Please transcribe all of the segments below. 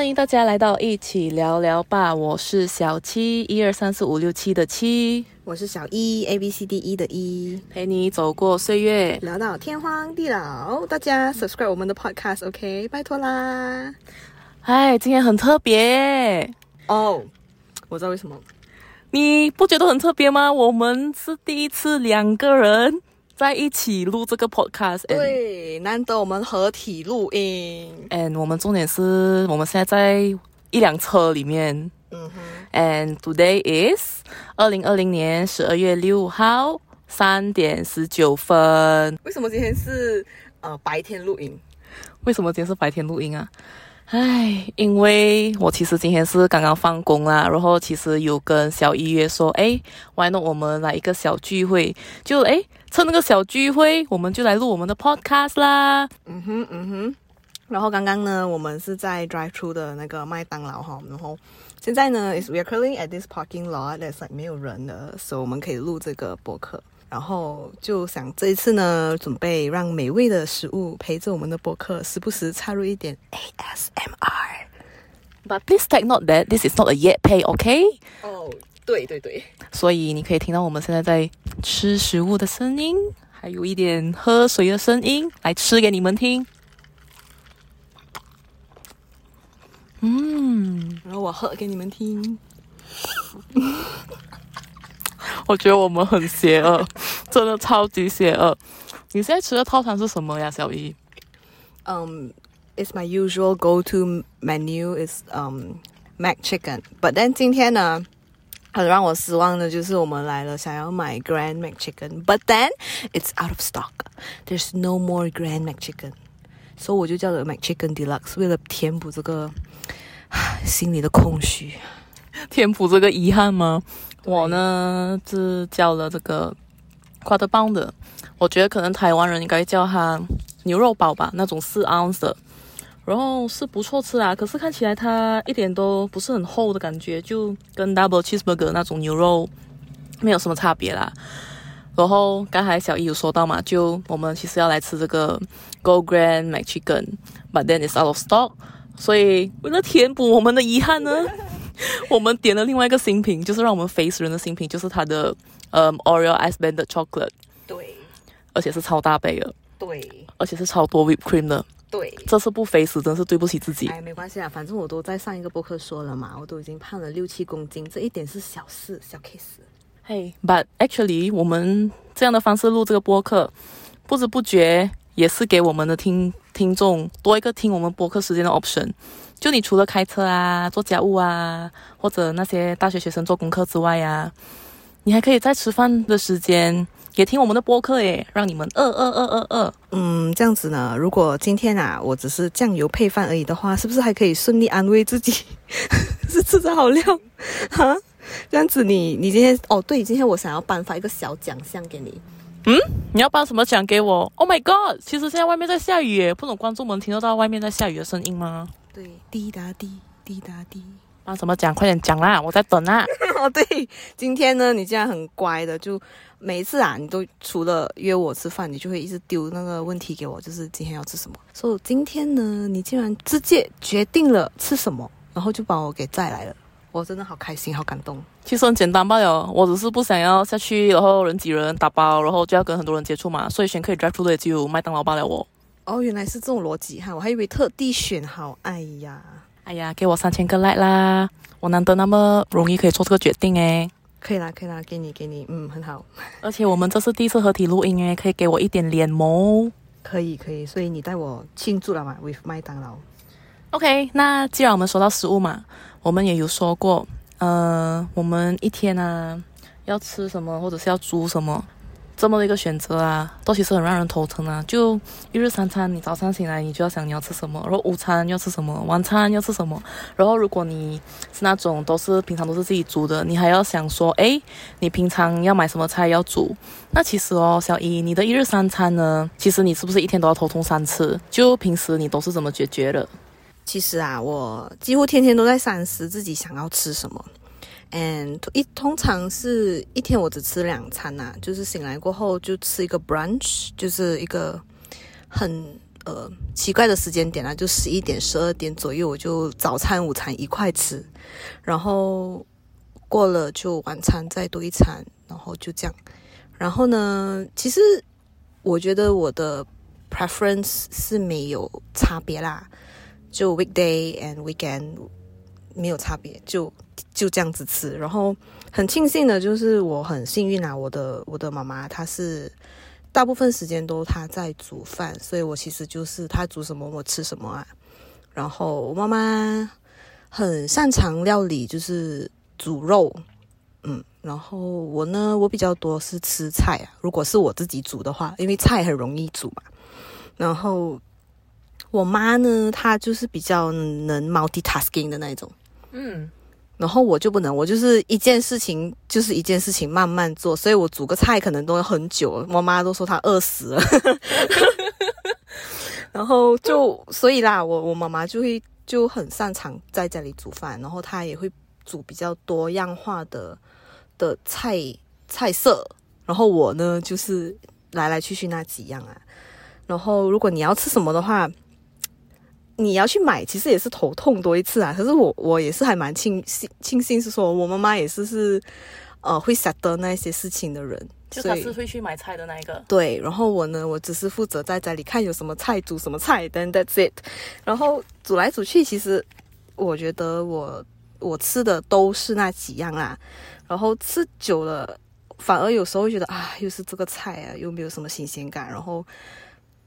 欢迎大家来到一起聊聊吧，我是小七，一二三四五六七的七，我是小一，A B C D E 的一，陪你走过岁月，聊到天荒地老。大家 subscribe 我们的 podcast，OK，拜托啦。哎，今天很特别哦，我知道为什么，你不觉得很特别吗？我们是第一次两个人。在一起录这个 podcast，对，难得我们合体录音。And 我们重点是我们现在在一辆车里面。嗯哼。And today is 二零二零年十二月六号三点十九分。为什么今天是呃白天录音？为什么今天是白天录音啊？唉，因为我其实今天是刚刚放工啦，然后其实有跟小一约说，哎，why not 我们来一个小聚会？就哎，趁那个小聚会，我们就来录我们的 podcast 啦。嗯哼，嗯哼。然后刚刚呢，我们是在 drive through 的那个麦当劳哈，然后现在呢，is we are currently at this parking lot，that's like 没有人的，所以我们可以录这个博客。然后就想这一次呢，准备让美味的食物陪着我们的播客，时不时插入一点 ASMR。But please take note that this is not a yet pay, OK？哦，对对对。所以你可以听到我们现在在吃食物的声音，还有一点喝水的声音，来吃给你们听。嗯，然后我喝给你们听。我觉得我们很邪恶，真的超级邪恶。你现在吃的套餐是什么呀，小姨？嗯，It's my usual go-to menu is um mac chicken. But then 今天呢，很让我失望的就是我们来了，想要买 Grand Mac Chicken, but then it's out of stock. There's no more Grand Mac Chicken. 所以我就叫了 Mac Chicken Deluxe，为了填补这个心里的空虚，填补这个遗憾吗？我呢是叫了这个 quarter pound 的，我觉得可能台湾人应该叫它牛肉堡吧，那种四盎司的，然后是不错吃啊，可是看起来它一点都不是很厚的感觉，就跟 double cheeseburger 那种牛肉没有什么差别啦。然后刚才小易有说到嘛，就我们其实要来吃这个 Gold Grand Mac Chicken，but then it's out of stock，所以为了填补我们的遗憾呢。我们点了另外一个新品，就是让我们肥死人的新品，就是它的呃 Oreo Ice Blended Chocolate，对，而且是超大杯的，对，而且是超多 whipped cream 的，对，这次不肥死真是对不起自己。哎，没关系啊，反正我都在上一个播客说了嘛，我都已经胖了六七公斤，这一点是小事，小 case。嘿，But actually，我们这样的方式录这个播客，不知不觉也是给我们的听听众多一个听我们播客时间的 option。就你除了开车啊、做家务啊，或者那些大学学生做功课之外呀，你还可以在吃饭的时间也听我们的播客耶，让你们饿饿饿饿饿。嗯，这样子呢，如果今天啊我只是酱油配饭而已的话，是不是还可以顺利安慰自己 是吃着好料？哈，这样子你你今天哦对，今天我想要颁发一个小奖项给你。嗯，你要颁什么奖给我？Oh my god！其实现在外面在下雨耶，不懂观众们听得到外面在下雨的声音吗？对，滴答滴，滴答滴，帮什么讲？快点讲啦，我在等啊。哦，对，今天呢，你竟然很乖的，就每一次啊，你都除了约我吃饭，你就会一直丢那个问题给我，就是今天要吃什么。所以今天呢，你竟然直接决定了吃什么，然后就把我给载来了，我真的好开心，好感动。其实很简单罢了，我只是不想要下去，然后人挤人打包，然后就要跟很多人接触嘛，所以选可以 drive through 的只有麦当劳罢了。我。哦，原来是这种逻辑哈，我还以为特地选好。哎呀，哎呀，给我三千个 like 啦！我难得那么容易可以做这个决定诶。可以啦，可以啦，给你，给你，嗯，很好。而且我们这是第一次合体录音诶，可以给我一点脸膜。可以，可以，所以你带我庆祝了嘛？With 麦当劳。OK，那既然我们说到食物嘛，我们也有说过，呃，我们一天呢要吃什么，或者是要煮什么。这么的一个选择啊，都其实很让人头疼啊。就一日三餐，你早上醒来你就要想你要吃什么，然后午餐要吃什么，晚餐要吃什么。然后如果你是那种都是平常都是自己煮的，你还要想说，哎，你平常要买什么菜要煮。那其实哦，小姨，你的一日三餐呢，其实你是不是一天都要头痛三次？就平时你都是怎么解决的？其实啊，我几乎天天都在三思自己想要吃什么。And 一通常是一天我只吃两餐呐，就是醒来过后就吃一个 brunch，就是一个很呃奇怪的时间点啊，就十一点、十二点左右，我就早餐、午餐一块吃，然后过了就晚餐再多一餐，然后就这样。然后呢，其实我觉得我的 preference 是没有差别啦，就 weekday and weekend 没有差别，就就这样子吃。然后很庆幸的就是我很幸运啊，我的我的妈妈她是大部分时间都她在煮饭，所以我其实就是她煮什么我吃什么啊。然后我妈妈很擅长料理，就是煮肉，嗯，然后我呢，我比较多是吃菜啊。如果是我自己煮的话，因为菜很容易煮嘛。然后我妈呢，她就是比较能 multitasking 的那种，嗯，然后我就不能，我就是一件事情就是一件事情慢慢做，所以我煮个菜可能都很久。我妈都说她饿死了，然后就所以啦，我我妈妈就会就很擅长在家里煮饭，然后她也会煮比较多样化的的菜菜色，然后我呢就是来来去去那几样啊。然后如果你要吃什么的话，你要去买，其实也是头痛多一次啊。可是我我也是还蛮庆幸庆幸是说我妈妈也是是呃会晓得那些事情的人，就他是会去买菜的那一个。对，然后我呢，我只是负责在家里看有什么菜煮什么菜，then that's it。然后煮来煮去，其实我觉得我我吃的都是那几样啊。然后吃久了，反而有时候会觉得啊，又是这个菜啊，又没有什么新鲜感，然后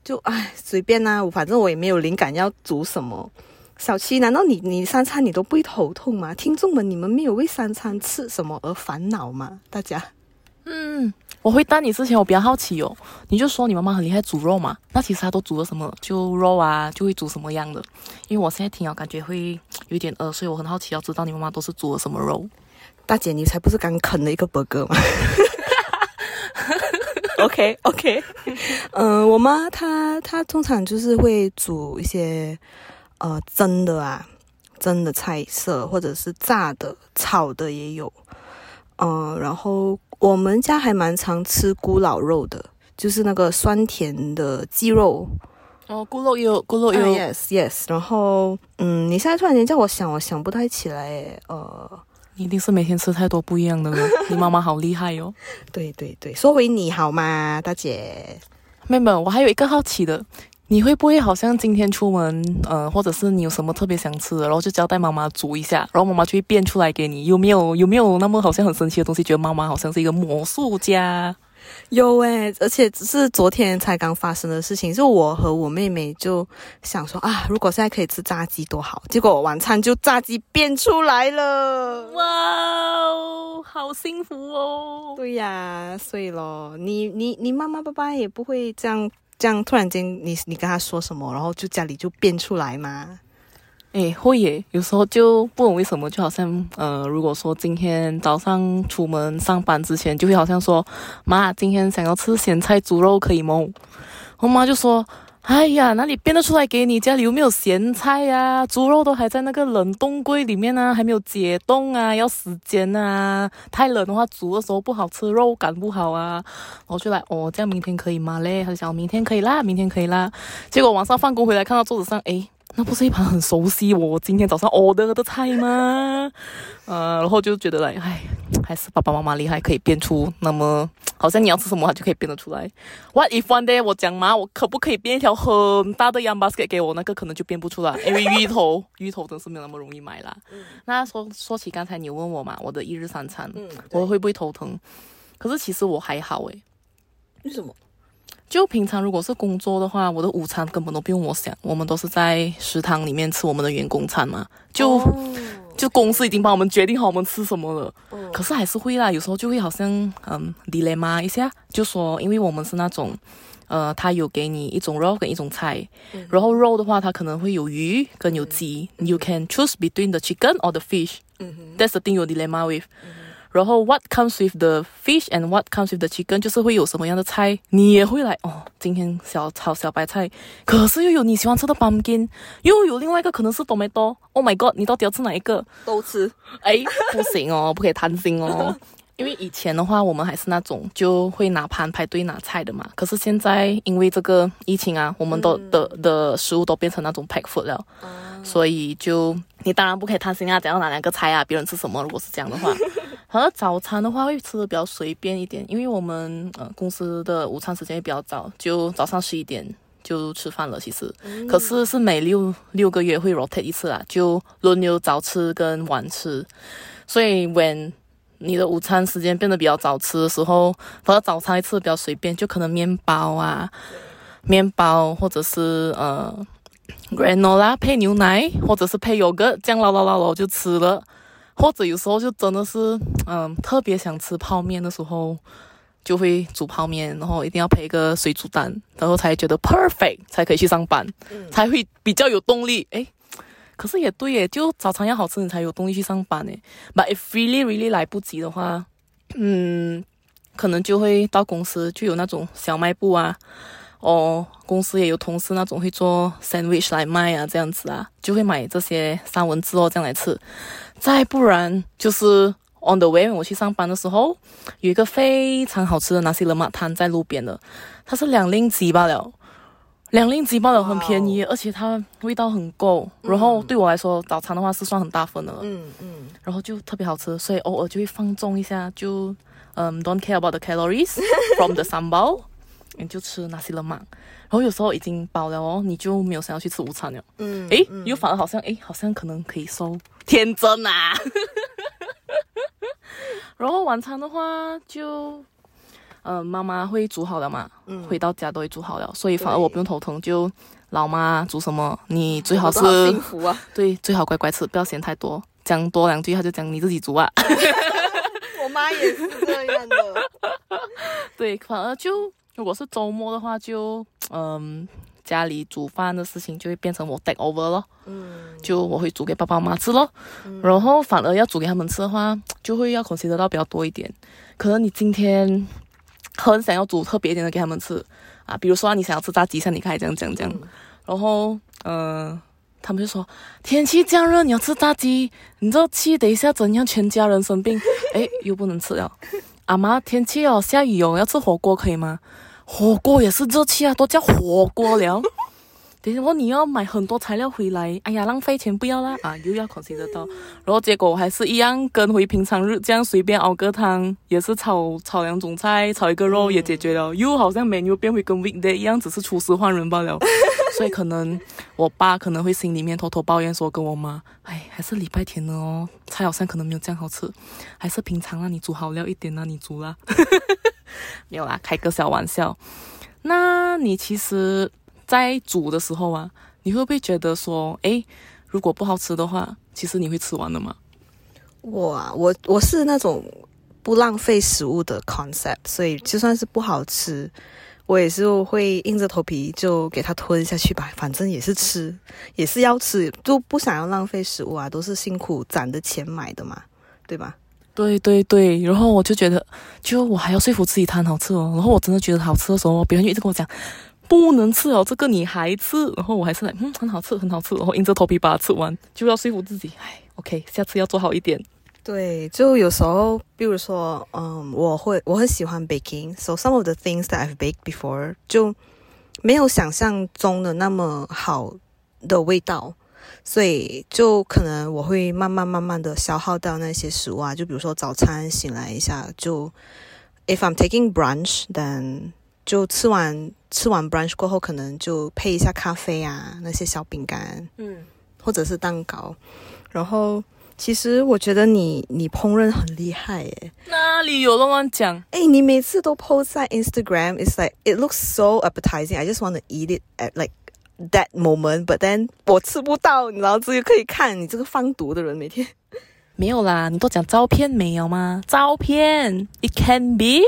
就唉随便啦、我反正我也没有灵感要煮什么。小七，难道你你三餐你都不会头痛吗？听众们，你们没有为三餐吃什么而烦恼吗？大家？嗯，我回答你之前，我比较好奇哦，你就说你妈妈很厉害煮肉嘛，那其实她都煮了什么？就肉啊，就会煮什么样的？因为我现在听了感觉会有点饿，所以我很好奇，要知道你妈妈都是煮了什么肉。大姐，你才不是刚啃了一个 burger 吗 ？OK OK，嗯、我妈她她通常就是会煮一些呃蒸的啊，蒸的菜色，或者是炸的、炒的也有。嗯、然后我们家还蛮常吃咕老肉的，就是那个酸甜的鸡肉。哦，咕肉也有，咕肉有。yes yes，然后嗯，你现在突然间叫我想，我想不太起来诶，呃。你一定是每天吃太多不一样的了。你妈妈好厉害哦。对对对，说回你好吗，大姐？妹妹，我还有一个好奇的，你会不会好像今天出门，呃，或者是你有什么特别想吃的，然后就交代妈妈煮一下，然后妈妈就会变出来给你？有没有有没有那么好像很神奇的东西？觉得妈妈好像是一个魔术家？有诶，而且只是昨天才刚发生的事情，就我和我妹妹就想说啊，如果现在可以吃炸鸡多好，结果晚餐就炸鸡变出来了。哇哦，好幸福哦！对呀，所以咯，你你你妈妈爸爸也不会这样这样突然间你你跟他说什么，然后就家里就变出来吗？诶，会耶，有时候就不懂为什么，就好像呃，如果说今天早上出门上班之前，就会好像说，妈，今天想要吃咸菜猪肉可以吗？我妈就说，哎呀，哪里变得出来给你？家里有没有咸菜呀、猪肉都还在那个冷冻柜里面啊，还没有解冻啊，要时间啊。太冷的话，煮的时候不好吃，肉感不好啊。我就来，哦，这样明天可以吗嘞？他就想明天可以啦，明天可以啦。结果晚上放工回来，看到桌子上，诶，那不是一盘很熟悉我今天早上 order 的菜吗？呃，然后就觉得来，哎，还是爸爸妈妈厉害，可以变出那么好像你要吃什么，他就可以变得出来。What if one day 我讲嘛，我可不可以变一条很大的洋 basket 给我？那个可能就变不出来，因为芋头芋头真是没有那么容易买啦。那说说起刚才你问我嘛，我的一日三餐，嗯，我会不会头疼？可是其实我还好诶。为什么？就平常如果是工作的话，我的午餐根本都不用我想，我们都是在食堂里面吃我们的员工餐嘛，就、哦就公司已经帮我们决定好我们吃什么了。哦可是还是会啦，有时候就会好像嗯 dilemma 一下，就说因为我们是那种。呃，他有给你一种肉跟一种菜，嗯然后肉的话，它可能会有鱼跟有鸡、y o u can choose between the chicken or the fish. 嗯哼 That's the thing 有 dilemma with. 然后 what comes with the fish and what comes with the chicken，就是会有什么样的菜，你也会来哦。今天小炒小白菜，可是又有你喜欢吃的 pumpkin，又有另外一个可能是 tomato。Oh my god，你到底要吃哪一个？都吃。哎，不行哦，不可以贪心哦。因为以前的话，我们还是那种就会拿盘排队拿菜的嘛。可是现在因为这个疫情啊，我们都的的食物都变成那种 pack food 了，所以就你当然不可以贪心啊，怎样拿两个菜啊？别人吃什么？如果是这样的话，好像早餐的话会吃的比较随便一点，因为我们呃公司的午餐时间也比较早，就早上十一点。就吃饭了，其实，可是是每六六个月会 rotate 一次啊，就轮流早吃跟晚吃，所以 when 你的午餐时间变得比较早吃的时候，反正早餐吃的比较随便，就可能面包啊，面包或者是呃 granola 配牛奶，或者是配有个这样捞捞捞捞就吃了，或者有时候就真的是嗯特别想吃泡面的时候。就会煮泡面，然后一定要配一个水煮蛋，然后才觉得 perfect，才可以去上班，才会比较有动力。诶，可是也对耶，就早餐要好吃，你才有动力去上班诶。But if really really 来不及的话，嗯，可能就会到公司就有那种小卖部啊，哦，公司也有同事那种会做 sandwich 来卖啊，这样子啊，就会买这些三文治哦这样来吃。再不然就是。On the way，我去上班的时候，有一个非常好吃的纳西勒马摊在路边的，它是两令吉罢了，两令吉罢了，很便宜，而且它味道很够。然后对我来说，早餐的话是算很大份的了。嗯嗯。然后就特别好吃，所以偶尔就会放纵一下，就嗯，don't care about the calories from the sambal，你就吃那些了嘛。然后有时候已经饱了哦，你就没有想要去吃午餐了。嗯。诶，又反而好像诶，好像可能可以收，天真啊！然后晚餐的话，就，呃，妈妈会煮好了嘛，回到家都会煮好了，所以反而我不用头疼。就老妈煮什么，你最好是幸福啊，对，最好乖乖吃，不要嫌太多。讲多两句，他就讲你自己煮啊。我妈也是这样的。对，反而就如果是周末的话，就嗯。家里煮饭的事情就会变成我 take over 咯，嗯，就我会煮给爸爸妈妈吃咯，然后反而要煮给他们吃的话，就会要考虑得到比较多一点。可能你今天很想要煮特别一点的给他们吃。啊，比如说你想要吃炸鸡，像你开这样讲讲，然后嗯，他们就说天气这样热，你要吃炸鸡，你这气等一下怎样，全家人生病，哎，又不能吃了。阿妈，天气哦，下雨哦，要吃火锅可以吗？火锅也是热气啊，都叫火锅了。等下我你要买很多材料回来，哎呀，浪费钱不要啦啊，又要考虑得到。然后结果我还是一样跟回平常日这样随便熬个汤，也是炒炒两种菜，炒一个肉也解决了。又好像 menu 变回跟 weekday 一样，只是厨师换人罢了。所以可能我爸可能会心里面偷偷抱怨说，跟我妈，哎，还是礼拜天呢哦，菜好像可能没有这样好吃，还是平常让你煮好料一点啊，你煮啦。没有啦，开个小玩笑。那你其实，在煮的时候啊，你会不会觉得说，诶，如果不好吃的话，其实你会吃完的吗？我啊，我我是那种不浪费食物的 concept，所以就算是不好吃，我也是会硬着头皮就给它吞下去吧，反正也是吃，也是要吃，就不想要浪费食物啊，都是辛苦攒的钱买的嘛，对吧？对对对，然后我就觉得，就我还要说服自己它很好吃哦。然后我真的觉得好吃的时候，别人就一直跟我讲不能吃哦，这个你还吃。然后我还是来，嗯，很好吃，很好吃。然后硬着头皮把它吃完，就要说服自己，哎，OK，下次要做好一点。对，就有时候，比如说，嗯，我会我很喜欢 baking，so some of the things that I've baked before 就没有想象中的那么好的味道。所以就可能我会慢慢慢慢的消耗掉那些食物啊，就比如说早餐醒来一下，就 if I'm taking brunch，then 就吃完吃完 brunch 过后，可能就配一下咖啡啊，那些小饼干，嗯，或者是蛋糕。然后其实我觉得你你烹饪很厉害耶，哪里有乱乱讲？哎，你每次都 post 在 Instagram，it's like it looks so appetizing. I just want to eat it at like. That moment, but then 我吃不到，你知道，只有可以看你这个放毒的人每天。没有啦，你都讲照片没有吗？照片，it can be，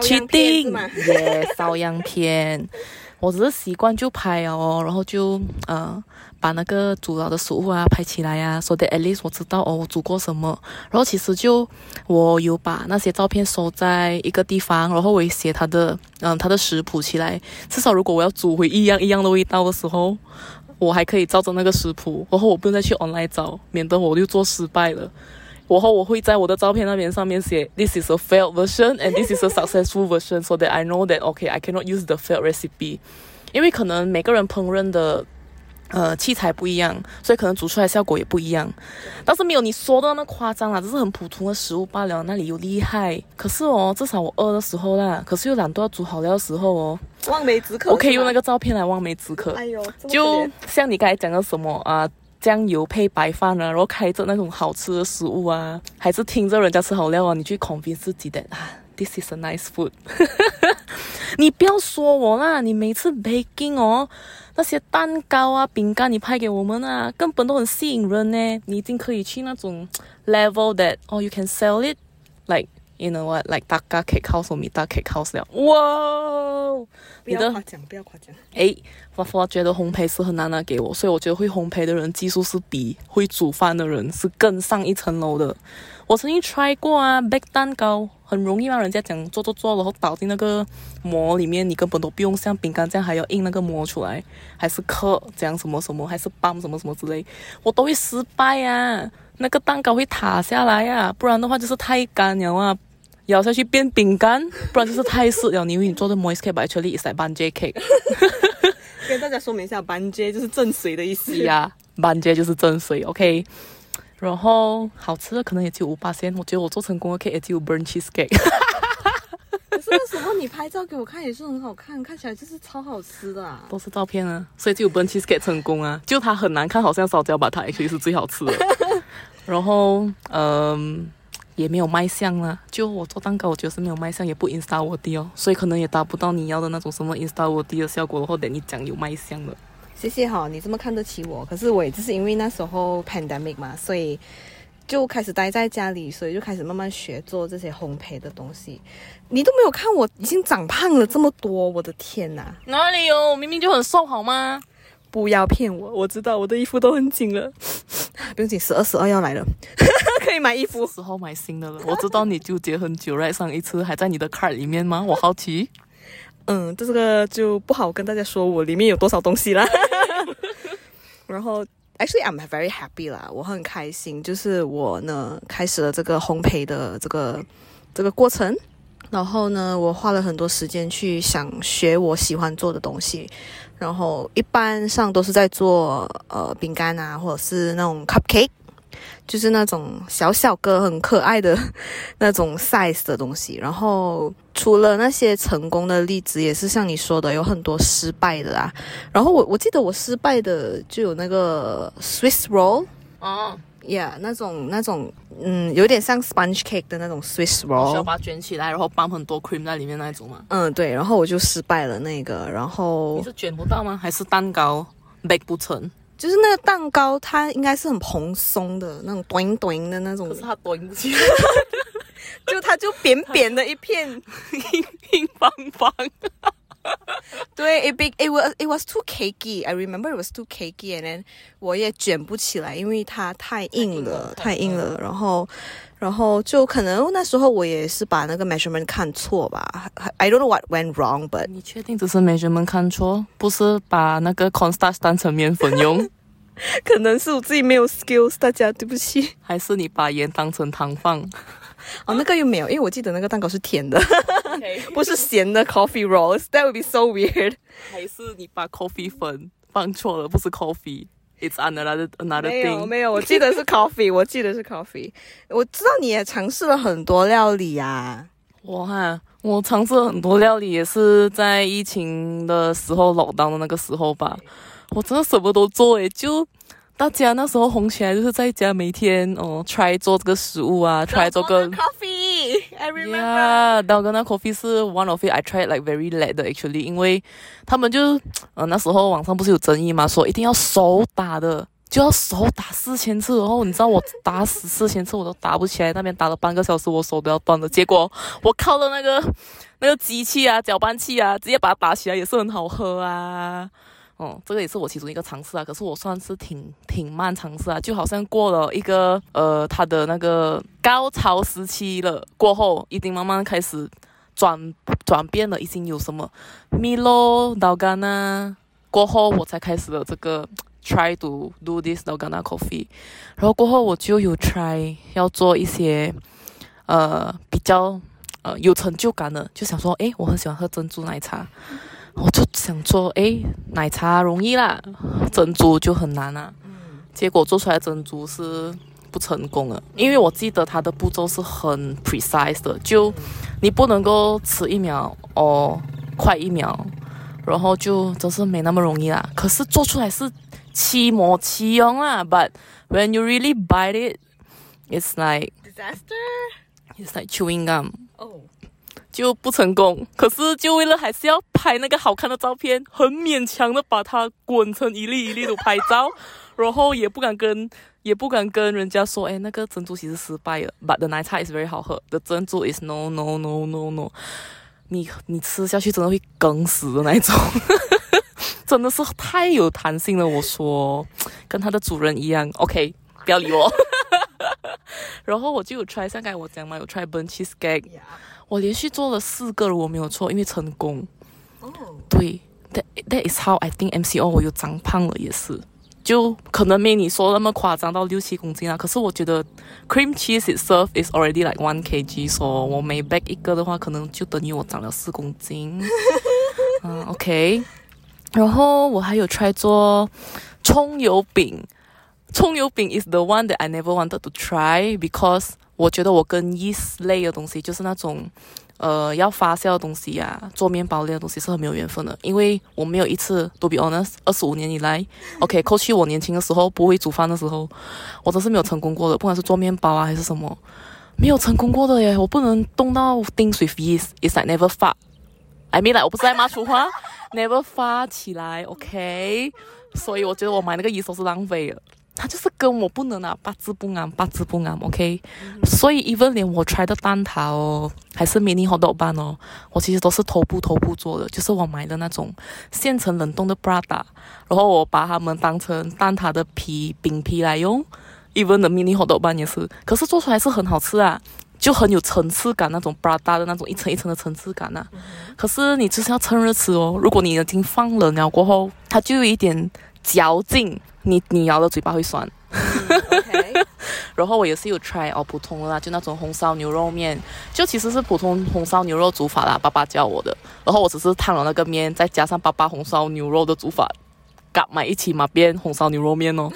确定耶，照样片。我只是习惯就拍哦，然后就呃把那个煮了的食物啊拍起来呀，说的 at least 我知道哦我煮过什么。然后其实就我有把那些照片收在一个地方，然后我也写他的嗯他的食谱起来。至少如果我要煮回一样一样的味道的时候，我还可以照着那个食谱，然后我不用再去 online 找，免得我又做失败了。过后我会在我的照片那边上面写 This is a failed version and this is a successful version so that I know that okay I cannot use the failed recipe，因为可能每个人烹饪的。呃，器材不一样，所以可能煮出来效果也不一样。但是没有你说的那么夸张啦，只是很普通的食物罢了。那里有厉害，可是哦，至少我饿的时候啦，可是又懒惰要煮好料的时候哦，望梅止渴。我可以用那个照片来望梅止渴。哎呦，就像你刚才讲的什么啊，酱油配白饭啊，然后开着那种好吃的食物啊，还是听着人家吃好料啊，你去 convince 自己的啊，this is a nice food。你不要说我啦，你每次 baking 哦。那些蛋糕啊、饼干，你拍给我们啊，根本都很吸引人呢。你已经可以去那种 level that oh you can sell it like you know what like 大家 cake house 或米大 cake house 了。哇！不要夸奖，不要夸奖。哎，我我觉得烘焙是很难拿给我，所以我觉得会烘焙的人技术是比会煮饭的人是更上一层楼的。我曾经 try 过啊，bake 蛋糕很容易让人家讲做做做，然后倒进那个模里面，你根本都不用像饼干这样还要印那个模出来，还是刻这样什么什么，还是棒什么什么之类，我都会失败啊，那个蛋糕会塌下来呀，不然的话就是太干了啊，咬下去变饼干，不然就是太湿了。你以为你做的 moist cake，actually is like banjay cake。跟大家说明一下，banjay 就是正水的意思 呀，banjay 就是正水，OK。然后好吃的可能也只有五八仙，我觉得我做成功的 cake 也就 burn cheese cake。可是那时候你拍照给我看也是很好看，看起来就是超好吃的。都是照片啊，所以就 burn cheese cake 成功啊，就它很难看，好像烧焦吧，它其实是最好吃的。然后嗯，也没有卖相啦，就我做蛋糕，我觉得是没有卖相，也不 insta 我的哦，所以可能也达不到你要的那种什么 insta 我的的效果。然后等你讲有卖相的。谢谢哈，你这么看得起我。可是我也只是因为那时候 pandemic 嘛，所以就开始待在家里，所以就开始慢慢学做这些烘焙的东西。你都没有看我已经长胖了这么多，我的天哪！哪里有？明明就很瘦好吗？不要骗我，我知道我的衣服都很紧了。不用紧，十二十二要来了，可以买衣服。时候买新的了。我知道你纠结很久，right？上一次还在你的 cart 里面吗？我好奇。嗯，这个就不好跟大家说我里面有多少东西了。然后，actually I'm very happy 啦，我很开心，就是我呢开始了这个烘焙的这个这个过程。然后呢，我花了很多时间去想学我喜欢做的东西。然后一般上都是在做呃饼干啊，或者是那种 cupcake。就是那种小小个很可爱的 那种 size 的东西，然后除了那些成功的例子，也是像你说的有很多失败的啊。然后我我记得我失败的就有那个 Swiss roll，哦，Yeah，那种那种嗯，有点像 sponge cake 的那种 Swiss roll，需要把它卷起来，然后放很多 cream 在里面那一种吗？嗯，对，然后我就失败了那个，然后你是卷不到吗？还是蛋糕 bake 不成？就是那个蛋糕，它应该是很蓬松的那种短短的那种，可是它短不起来，就它就扁扁的一片，硬硬邦邦。对，it big it was it was too cakey. I remember it was too cakey, and then 我也卷不起来，因为它太硬了，太硬了。然后，然后就可能那时候我也是把那个 measurement 看错吧。I don't know what went wrong, but 你确定只是 measurement 看错，不是把那个 cornstarch 当成面粉用？可能是我自己没有 skills，大家对不起。还是你把盐当成糖放？哦，那个又没有，因为我记得那个蛋糕是甜的，不是咸的 coffee rolls。That would be so weird。还是你把 coffee 粉放错了，不是 coffee，it's another another thing。没有没有，我记得是 coffee，我记得是 coffee。我知道你也尝试了很多料理啊。我哈，我尝试了很多料理，也是在疫情的时候老当的那个时候吧。我真的什么都做诶，就大家那时候红起来，就是在家每天哦，try 做这个食物啊，try 做个 coffee，I remember。Yeah，那 coffee 是 one of it I tried like very late 的 actually，因为他们就呃那时候网上不是有争议嘛，说一定要手打的，就要手打四千次，然后你知道我打死四千次我都打不起来，那边打了半个小时，我手都要断了。结果我靠了那个那个机器啊，搅拌器啊，直接把它打起来也是很好喝啊。哦，这个也是我其中一个尝试啊，可是我算是挺挺慢尝试啊，就好像过了一个呃，它的那个高潮时期了，过后已经慢慢开始转转变了，已经有什么米洛、老干啊，过后我才开始了这个 try to do this Dalgona coffee，然后过后我就有 try 要做一些呃比较呃有成就感的，就想说，诶，我很喜欢喝珍珠奶茶，我就想做，哎，奶茶容易啦，珍珠就很难啊。结果做出来珍珠是不成功的，因为我记得它的步骤是很 precise 的，就你不能够迟一秒哦，快一秒，然后就真是没那么容易啦。可是做出来是七模七样啊，but when you really bite it, it's like disaster. it's like chewing gum，哦，就不成功。可是就为了还是要拍那个好看的照片，很勉强的把它滚成一粒一粒的拍照，然后也不敢跟 也不敢跟人家说，哎，那个珍珠其实失败了，but the 奶茶 is very 好喝，the 珍珠 is no no no no no，你你吃下去真的会梗死的那一种，真的是太有弹性了。我说，跟它的主人一样，OK，不要理我。然后我就有 try，像刚才我讲嘛，有 try burnt cheesecake，Yeah. 我连续做了四个了，我没有错，因为成功。哦，对，that that is how I think MCO 我又长胖了，也是，就可能没你说那么夸张到六七公斤啊。可是我觉得 cream cheese itself is already like one kg，说我每 bag 一个的话，可能就等于我长了四公斤。嗯，OK。然后我还有 try 做葱油饼。葱油饼 is the one that I never wanted to try because 我觉得我跟 yeast 类的东西，就是那种呃要发酵的东西呀、做面包类的东西是很没有缘分的，因为我没有一次，to be honest，二十五年以来，OK，扣去我年轻的时候不会煮饭的时候，我都是没有成功过的，不管是做面包啊还是什么，没有成功过的耶，我不能动到 things with yeast，it's like never 发，I mean 我不是在骂粗话，never 发起来，OK，所以我觉得我买那个 yeast 都是浪费了。它就是跟我不能啊，八字不安，八字不安，OK、所以 even 连我 try 的蛋挞哦，还是 mini hot dog 班哦，我其实都是头部头部做的，就是我买的那种现成冷冻的 Prada，然后我把它们当成蛋挞的皮饼皮来用，even 的 mini hot dog 班也是，可是做出来是很好吃啊。就很有层次感，那种 Prada 的那种一层一层的层次感呐、可是你就是要趁热吃哦。如果你已经放冷了过后，它就有一点嚼劲，你你咬了嘴巴会酸。然后我也是有 try 哦，普通的啦，就那种红烧牛肉面，就其实是普通红烧牛肉煮法啦，爸爸教我的。然后我只是烫了那个面，再加上爸爸红烧牛肉的煮法，夹埋一起嘛，变红烧牛肉面哦。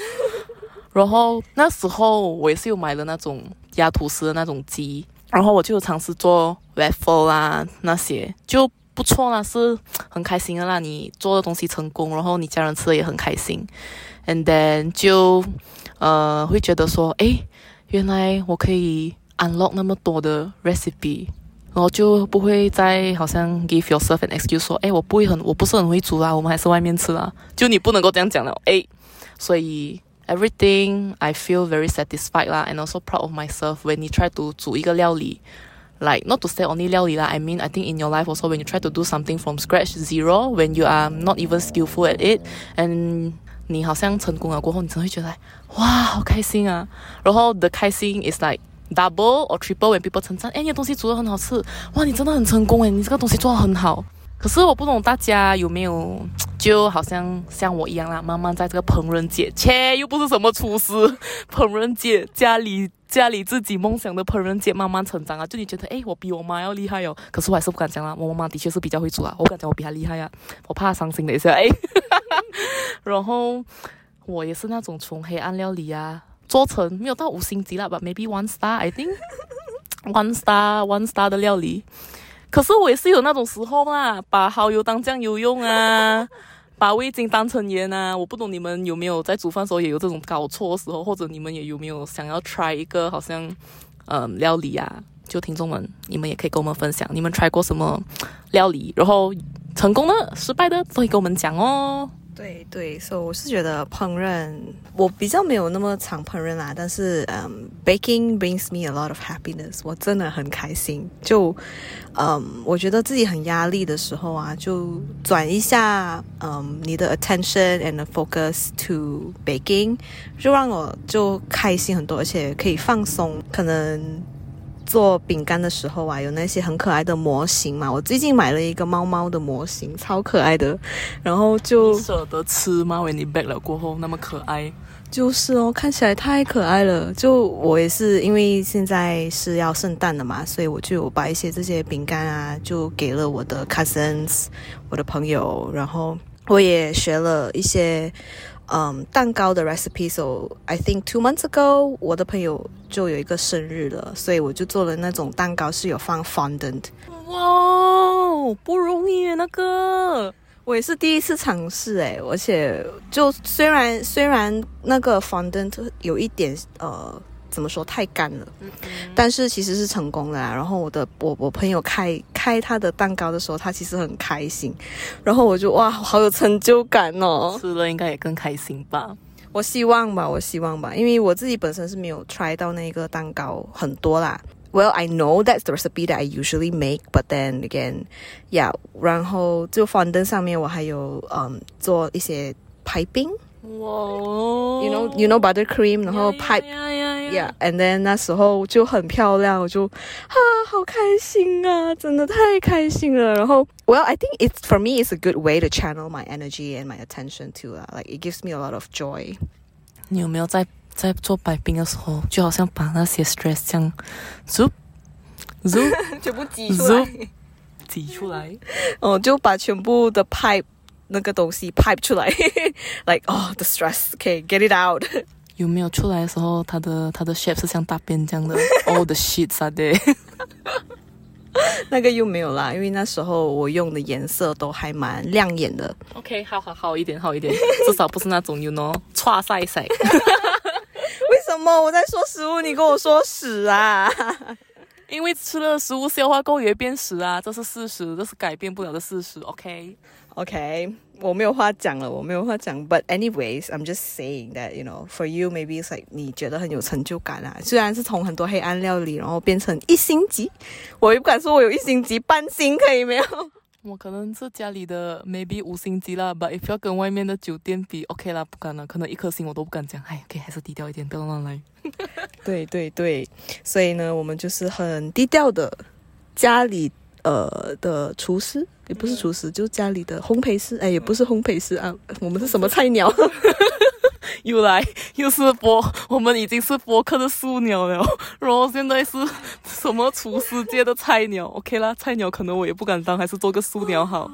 然后那时候我也是有买了那种压吐司的那种机，然后我就有尝试做 waffle 啦那些，就不错啦，是很开心的啦。你做的东西成功，然后你家人吃的也很开心，and then 就呃会觉得说，诶，原来我可以 unlock 那么多的 recipe。然后就不会再好像 give yourself an excuse 说，诶，我不会很，我不是很会煮啦，我们还是外面吃啦。就你不能够这样讲了，诶，所以 everything I feel very satisfied 啦，and also proud of myself when you try to 煮一个料理。Like not to say only 料理啦，I mean I think in your life also when you try to do something from scratch zero, when you are not even skillful at it, and 你好像成功了过后，你真的会觉得哇，好开心啊！然后 the 开心 is like double or triple when people 称赞，哎，你的东西煮的很好吃，哇，你真的很成功哎，你这个东西做的很好。 可是我不懂大家有没有，就好像像我一样啦，慢慢在这个烹饪界，切又不是什么厨师，烹饪界家里家里自己梦想的烹饪界慢慢成长啊。就你觉得，哎，我比我妈要厉害哦，可是我还是不敢讲啦。我妈妈的确是比较会煮啊，我不敢讲我比她厉害啊，我怕伤心的一下，哎。然后我也是那种从黑暗料理啊，做成没有到五星级啦吧，maybe one star I think one star one star 的料理。可是我也是有那种时候啦，把蚝油当酱油用啊，把味精当成盐啊。我不懂你们有没有在煮饭时候也有这种搞错的时候，或者你们也有没有想要 try 一个好像嗯料理啊？就听众们，你们也可以跟我们分享，你们 try 过什么料理，然后成功的、失败的，都可以跟我们讲哦。对对，所以我是觉得烹饪，我比较没有那么常烹饪啦，但是嗯、b a k i n g brings me a lot of happiness，我真的很开心。就嗯，我觉得自己很压力的时候啊，就转一下嗯你的 attention and focus to baking，就让我就开心很多，而且可以放松，可能。做饼干的时候啊，有那些很可爱的模型嘛。我最近买了一个猫猫的模型，超可爱的。然后就舍得吃吗？为你 bake 了过后那么可爱，就是哦，看起来太可爱了。就我也是因为现在是要圣诞了嘛，所以我就把一些这些饼干啊，就给了我的 cousins，我的朋友。然后我也学了一些。嗯，蛋糕的 recipe。So I think two months ago，我的朋友就有一个生日了，所以我就做了那种蛋糕，是有放 fondant。哇，不容易那个，我也是第一次尝试诶，而且就虽然虽然那个 fondant 有一点呃。怎么说太干了，但是其实是成功的啦。然后我的我我朋友开开他的蛋糕的时候，他其实很开心。然后我就哇，好有成就感哦！吃了应该也更开心吧？我希望吧，我希望吧，因为我自己本身是没有 try 到那个蛋糕很多啦。Well, I know that's the recipe that I usually make, but then again, yeah. 然后就 fondant 上面我还有嗯做一些排冰。哇，you know you know buttercream，然后 pipe，yeah，and then 那时候就很漂亮，我就啊好开心啊，真的太开心了。然后，well I think it's for me it's a good way to channel my energy and my attention to 啊，like it gives me a lot of joy。你有没有在在做白冰的时候，就好像把那些 stress 这样 zoop zoop 全部挤出来，挤出来，哦，就把全部的 pipe。 那个东西 pipe 出来，like oh the stress，okay get it out。有没有出来的时候，它的它的 shape 是像大便这样的？Oh the shit 啊对，那个又没有啦，因为那时候我用的颜色都还蛮亮眼的。OK，好好好一点，好一点，至少不是那种 you know 刷晒晒。为什么我在说食物，你跟我说屎啊？因为吃了食物消化够也会变屎啊，这是事实，这是改变不了的事实。OK。Okay, 我没有话讲了，我没有话讲。But anyways, I'm just saying that you know, for you maybe it's like 你觉得很有成就感啊。虽然是从很多黑暗料理，然后变成一星级，我也不敢说我有一星级，半星可以没有？我可能是家里的 maybe 五星级啦，But if 要跟外面的酒店比，OK 啦，不敢了，可能一颗星我都不敢讲。哎，OK，还是低调一点，不要乱来。对对对，所以呢，我们就是很低调的家里。呃的厨师也不是厨师，就是家里的烘焙师。哎，也不是烘焙师啊，我们是什么菜鸟？又来又是播，我们已经是播客的素鸟了。然后现在是什么厨师界的菜鸟？OK 啦，菜鸟可能我也不敢当，还是做个素鸟好。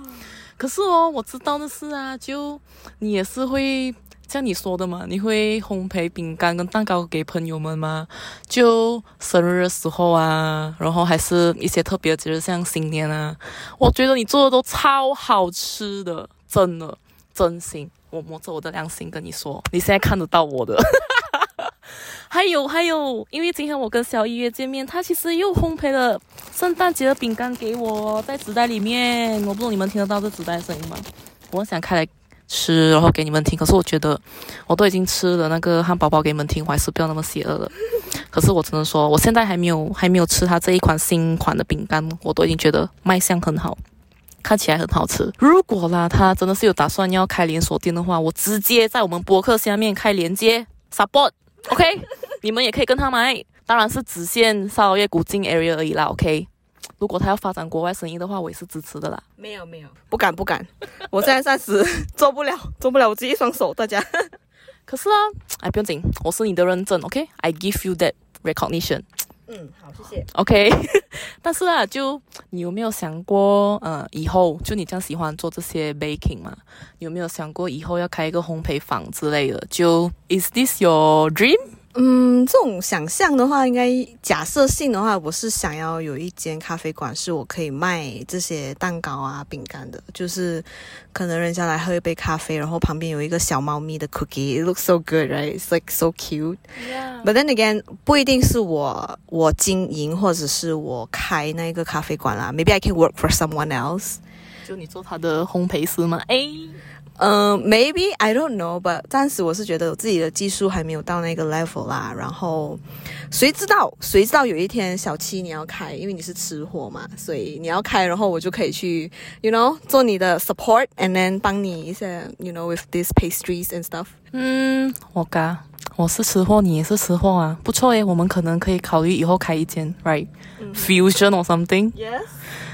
可是哦，我知道的是啊，就你也是会。像你说的嘛，你会烘焙饼干跟蛋糕给朋友们吗？就生日的时候啊，然后还是一些特别节日，像新年啊，我觉得你做的都超好吃的，真的，真心，我摸着我的良心跟你说，你现在看得到我的。还有还有，因为今天我跟小一约见面，他其实又烘焙了圣诞节的饼干给我，在纸袋里面，我不知道你们听得到这纸袋声音吗？我想开来。吃，然后给你们听。可是我觉得，我都已经吃了那个汉堡包给你们听，我还是不要那么邪恶了。可是我只能说，我现在还没有还没有吃它这一款新款的饼干，我都已经觉得卖相很好，看起来很好吃。如果啦，他真的是有打算要开连锁店的话，我直接在我们博客下面开连接 support，OK？你们也可以跟他买，当然是只限少爷古晋 area 而已啦，OK？如果他要发展国外生意的话，我也是支持的啦。没有没有，不敢不敢，我现在暂时做不了，做不了，我自己一双手，大家。可是啊，哎，不用紧，我是你的认证，OK？I give you that recognition。嗯，好，谢谢。OK。但是啊，就你有没有想过，呃，以后就你这样喜欢做这些 baking 嘛？有没有想过以后要开一个烘焙坊之类的？就 Is this your dream？嗯，这种想象的话，应该假设性的话，我是想要有一间咖啡馆，是我可以卖这些蛋糕啊、饼干的。就是可能人家来喝一杯咖啡，然后旁边有一个小猫咪的 cookie，it looks so good, right? It's like so cute. But then again，不一定是我我经营或者是我开那个咖啡馆啦。Maybe I can work for someone else。就你做他的烘焙师吗？哎。嗯，maybe I don't know，but 暂时我是觉得我自己的技术还没有到那个 level 啦。然后，谁知道谁知道有一天小七你要开，因为你是吃货嘛，所以你要开，然后我就可以去，you know，做你的 support，and then 帮你一些，you know，with these pastries and stuff。嗯，我嘎，我是吃货，你也是吃货啊，不错诶，我们可能可以考虑以后开一间，right？，right？Fusion or something。Yes。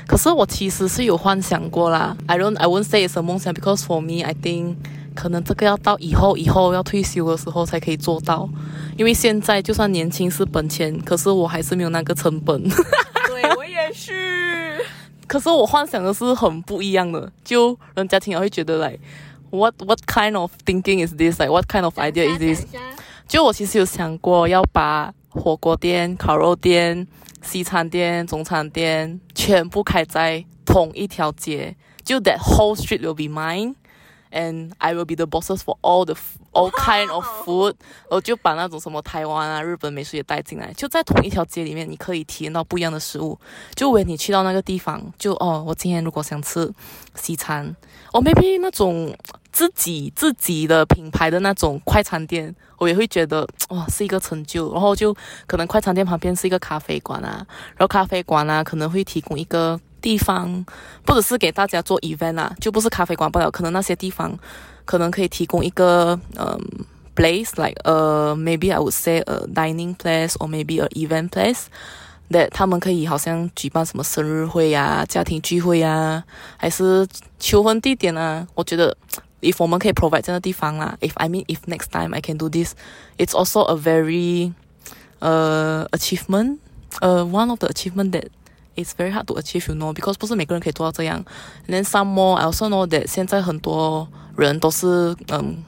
可是我其实是有幻想过啦，I don't, I won't say it's a 梦想，because for me, I think 可能这个要到以后以后要退休的时候才可以做到，因为现在就算年轻是本钱，可是我还是没有那个成本。对我也是。可是我幻想的是很不一样的，就人家听了会觉得来。What what kind of thinking is this? Like what kind of idea is this? 就我其实有想过要把火锅店、烤肉店、西餐店、中餐店全部开在同一条街，就 that whole street will be mine。and I will be the bosses for all the all kind of food。我就把那种什么台湾啊、日本美食也带进来，就在同一条街里面，你可以体验到不一样的食物。就为你去到那个地方，就哦，我今天如果想吃西餐，哦，maybe 那种自己自己的品牌的那种快餐店，我也会觉得哇是一个成就。然后就可能快餐店旁边是一个咖啡馆啊，然后咖啡馆啊可能会提供一个。地方，不只是给大家做 event 啊，就不是咖啡馆不了。可能那些地方，可能可以提供一个嗯 place，like 呃 maybe I would say a dining place or maybe a event place，that 他们可以好像举办什么生日会呀、家庭聚会呀，还是求婚地点啊。我觉得，if 我们可以 provide 这样的地方啦，if I mean if next time I can do this，it's also a very 呃 achievement，呃 one of the achievement that It's very hard to achieve, you know, because 不是每个人可以做到这样。And then some more, I also know that 现在很多 人都是嗯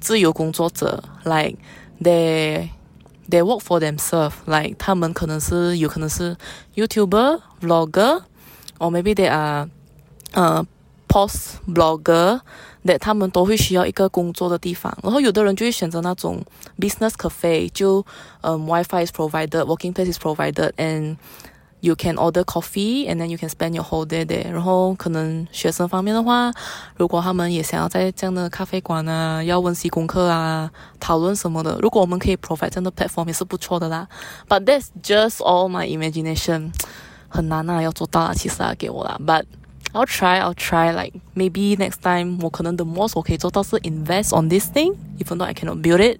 自由工作者，like they they work for themselves. Like 他们可能是有可能是 YouTuber, Vlogger, or maybe they are 呃 post blogger. that 他们都会需要一个工作的地方，然后有的人就会选择那种 business cafe，就嗯 WiFi is provided, working place is provided, and You can order coffee and then you can spend your whole day there。然后可能学生方面的话，如果他们也想要在这样的咖啡馆啊，要温习功课啊，讨论什么的，如果我们可以 provide 这样的 platform 也是不错的啦。But that's just all my imagination，很难啊，要做到啊，其实啊，给我啦。But I'll try, I'll try. Like maybe next time，我可能 the most 我可以做到是 invest on this thing，even though I cannot build it。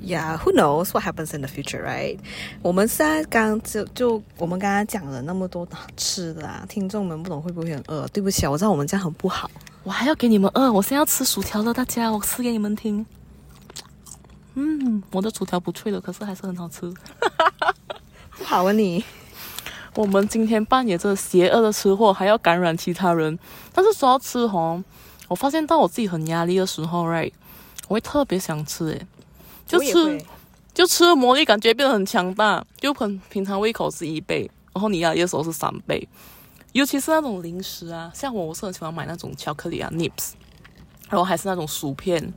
Yeah, who knows what happens in the future, right? 我们现在刚就就我们刚刚讲了那么多吃的啊，听众们不懂会不会很饿？对不起啊，我知道我们这样很不好。我还要给你们饿，我现在要吃薯条了，大家，我吃给你们听。嗯，我的薯条不脆了，可是还是很好吃。不好啊你！我们今天扮演这邪恶的吃货，还要感染其他人。但是说到吃红，我发现到我自己很压力的时候，right，我会特别想吃诶。就吃，就吃了魔力，感觉变得很强大。就很平常胃口是一倍，然后你压力的时候是三倍。尤其是那种零食啊，像我，我是很喜欢买那种巧克力啊，Nips，然后还是那种薯片，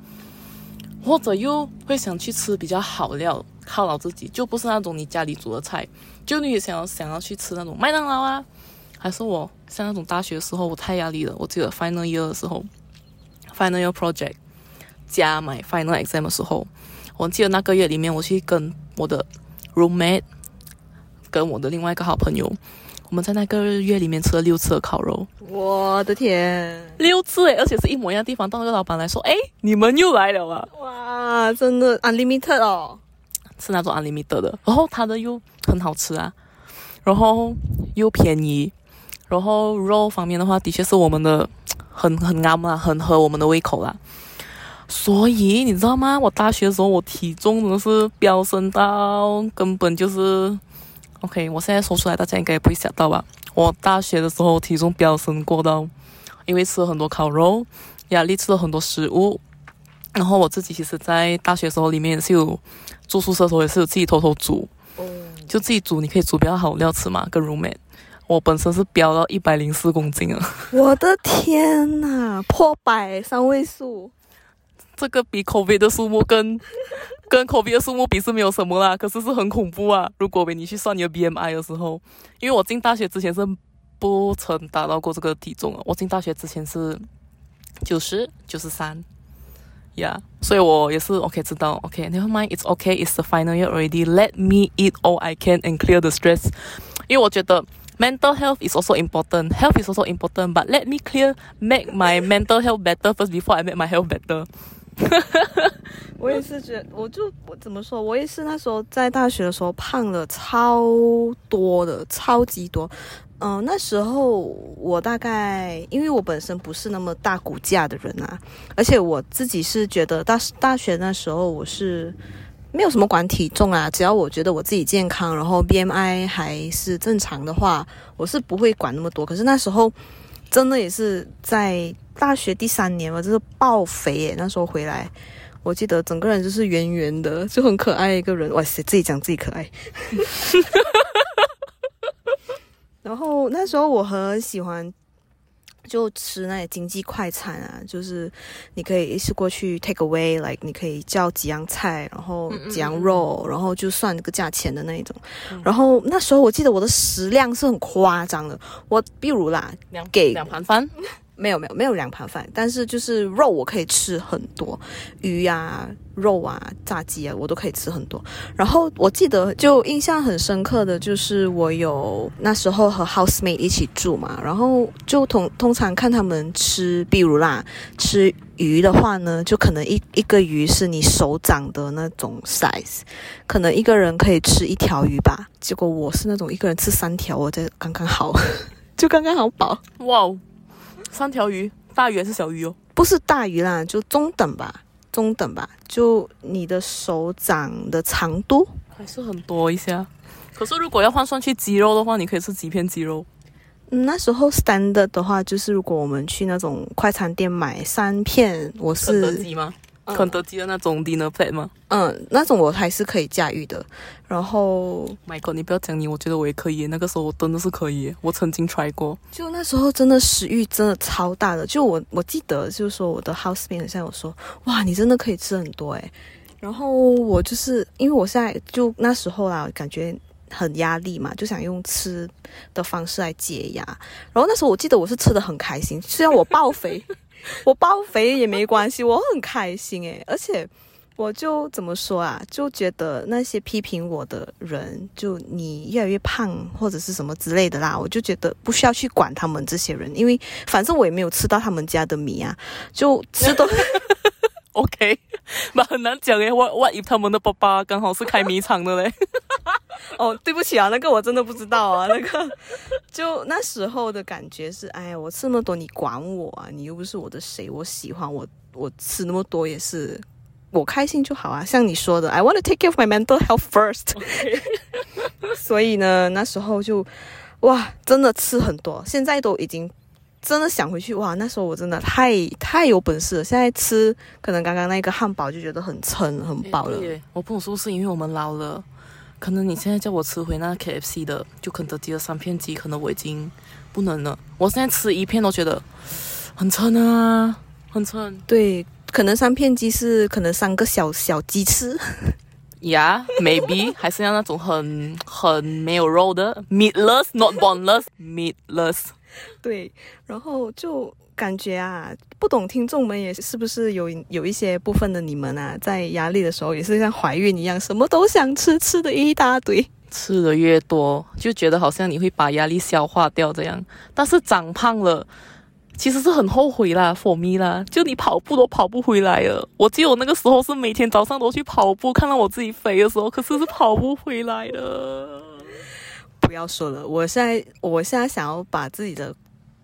或者又会想去吃比较好料，犒劳自己，就不是那种你家里煮的菜。就你也想要想要去吃那种麦当劳啊，还是我像那种大学的时候，我太压力了。我记得 Final Year 的时候，Final Year Project 加买 Final Exam 的时候。我记得那个月里面，我去跟我的 roommate，跟我的另外一个好朋友，我们在那个月里面吃了六次的烤肉。我的天，六次诶，而且是一模一样的地方。到那个老板来说：“哎，你们又来了啊！”哇，真的 unlimited 哦，是那种 unlimited 的。然后它的又很好吃啊，然后又便宜，然后肉方面的话，的确是我们的很很啱啊，很合我们的胃口啦。所以你知道吗？我大学的时候，我体重真的是飙升到根本就是，OK，我现在说出来，大家应该也不会想到吧？我大学的时候体重飙升过到，因为吃了很多烤肉，压力吃了很多食物，然后我自己其实，在大学时候里面是有住宿舍的时候也是有自己偷偷煮，就自己煮，你可以煮比较好料吃嘛，跟 roommate。我本身是飙到一百零四公斤啊！我的天呐，破百三位数。这个比 COVID 的数目跟跟 COVID 的数目比是没有什么啦，可是是很恐怖啊！如果为你去算你的 BMI 的时候，因为我进大学之前是不曾达到过这个体重啊，我进大学之前是九十九十三呀所以我也是 OK 知道 OK，Never mind，It's OK，It's the final year already，Let me eat all I can and clear the stress，因为我觉得 mental health is also important，health is also important，but let me clear make my mental health better first before I make my health better。我也是觉得，我就我怎么说，我也是那时候在大学的时候胖了超多的，超级多。嗯、那时候我大概因为我本身不是那么大骨架的人啊，而且我自己是觉得大大学那时候我是没有什么管体重啊，只要我觉得我自己健康，然后 BMI 还是正常的话，我是不会管那么多。可是那时候真的也是在大学第三年嘛，就是爆肥耶，那时候回来。我记得整个人就是圆圆的，就很可爱一个人。哇塞，自己讲自己可爱。然后那时候我很喜欢就吃那些经济快餐啊，就是你可以一次过去 take away，like 你可以叫几样菜，然后几样肉，然后就算这个价钱的那一种。然后那时候我记得我的食量是很夸张的，我比如啦，两给两盘饭，没有没有没有两盘饭，但是就是肉我可以吃很多，鱼啊、肉啊、炸鸡啊，我都可以吃很多。然后我记得就印象很深刻的就是我有那时候和 housemate 一起住嘛，然后就通通常看他们吃，比如啦吃鱼的话呢，就可能一一个鱼是你手掌的那种 size，可能一个人可以吃一条鱼吧。结果我是那种一个人吃三条，我这刚刚好，就刚刚好饱。哇，三条鱼，大鱼还是小鱼哦？不是大鱼啦，就中等吧，中等吧，就你的手掌的长度。还是很多一下。可是如果要换算去鸡肉的话，你可以吃几片鸡肉？嗯，那时候 standard 的话，就是如果我们去那种快餐店买三片，我肯德吗？嗯肯德基的那种 dinner plate 吗嗯，那种我还是可以驾驭的。然后？Michael，你不要讲你，我觉得我也可以。那个时候我真的是可以，我曾经 try 过。就那时候真的食欲真的超大的，就我我记得就是说我的 housemate 好像有说，哇，你真的可以吃很多诶。然后我就是因为我现在就那时候啦，感觉很压力嘛，就想用吃的方式来解压。然后那时候我记得我是吃的很开心，虽然我爆肥，我爆肥也没关系，我很开心诶，而且。我就怎么说啊？就觉得那些批评我的人，就你越来越胖或者是什么之类的啦，我就觉得不需要去管他们这些人，因为反正我也没有吃到他们家的米啊，就吃都 OK，那很难讲诶。What if 他们的爸爸刚好是开米厂的嘞？哦，对不起啊，那个我真的不知道啊，那个就那时候的感觉是，哎呀，我吃那么多你管我啊？你又不是我的谁，我喜欢我我吃那么多也是我开心就好啊。像你说的，I want to take care of my mental health first。所以呢，那时候就哇，真的吃很多，现在都已经真的想回去哇，那时候我真的太太有本事了。现在吃可能刚刚那个汉堡就觉得很撑很饱了我不懂是不是因为我们老了，可能你现在叫我吃回那 KFC 的，就肯德基的三片鸡，可能我已经不能了。我现在吃一片都觉得很撑啊，很撑。对，可能三片鸡是可能三个小小鸡翅。Yeah, maybe 还是要那种很很没有肉的 meatless, not boneless, meatless。对，然后就感觉啊，不懂听众们也是不是有有一些部分的你们啊，在压力的时候也是像怀孕一样，什么都想吃，吃的一大堆。吃的越多，就觉得好像你会把压力消化掉这样。但是长胖了，其实是很后悔啦，for me 啦，就你跑步都跑不回来了。我记得我那个时候是每天早上都去跑步，看到我自己肥的时候，可是是跑不回来的。不要说了，我现在我现在想要把自己的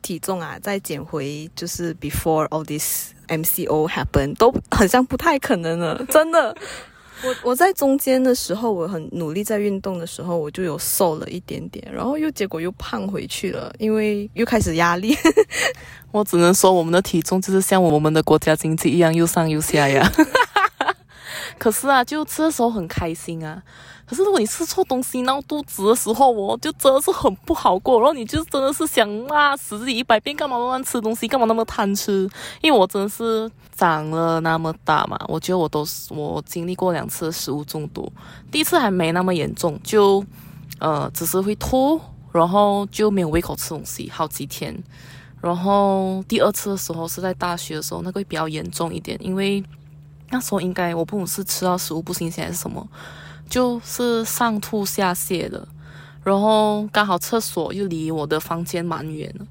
体重啊再减回，就是 before all this MCO happen 都很像不太可能了，真的。我我在中间的时候，我很努力在运动的时候，我就有瘦了一点点，然后又结果又胖回去了，因为又开始压力。我只能说，我们的体重就是像我们的国家经济一样，又上又下呀。可是啊，就吃的时候很开心啊。可是如果你吃错东西闹肚子的时候哦，就真的是很不好过。然后你就真的是想骂死自己一百遍，干嘛乱吃东西，干嘛那么贪吃？因为我真的是长了那么大嘛，我觉得我都是我经历过两次食物中毒，第一次还没那么严重，就呃只是会吐，然后就没有胃口吃东西好几天。然后第二次的时候是在大学的时候，那个比较严重一点，因为那时候应该我不懂是吃到食物不新鲜还是什么，就是上吐下泻的，然后刚好厕所又离我的房间蛮远的，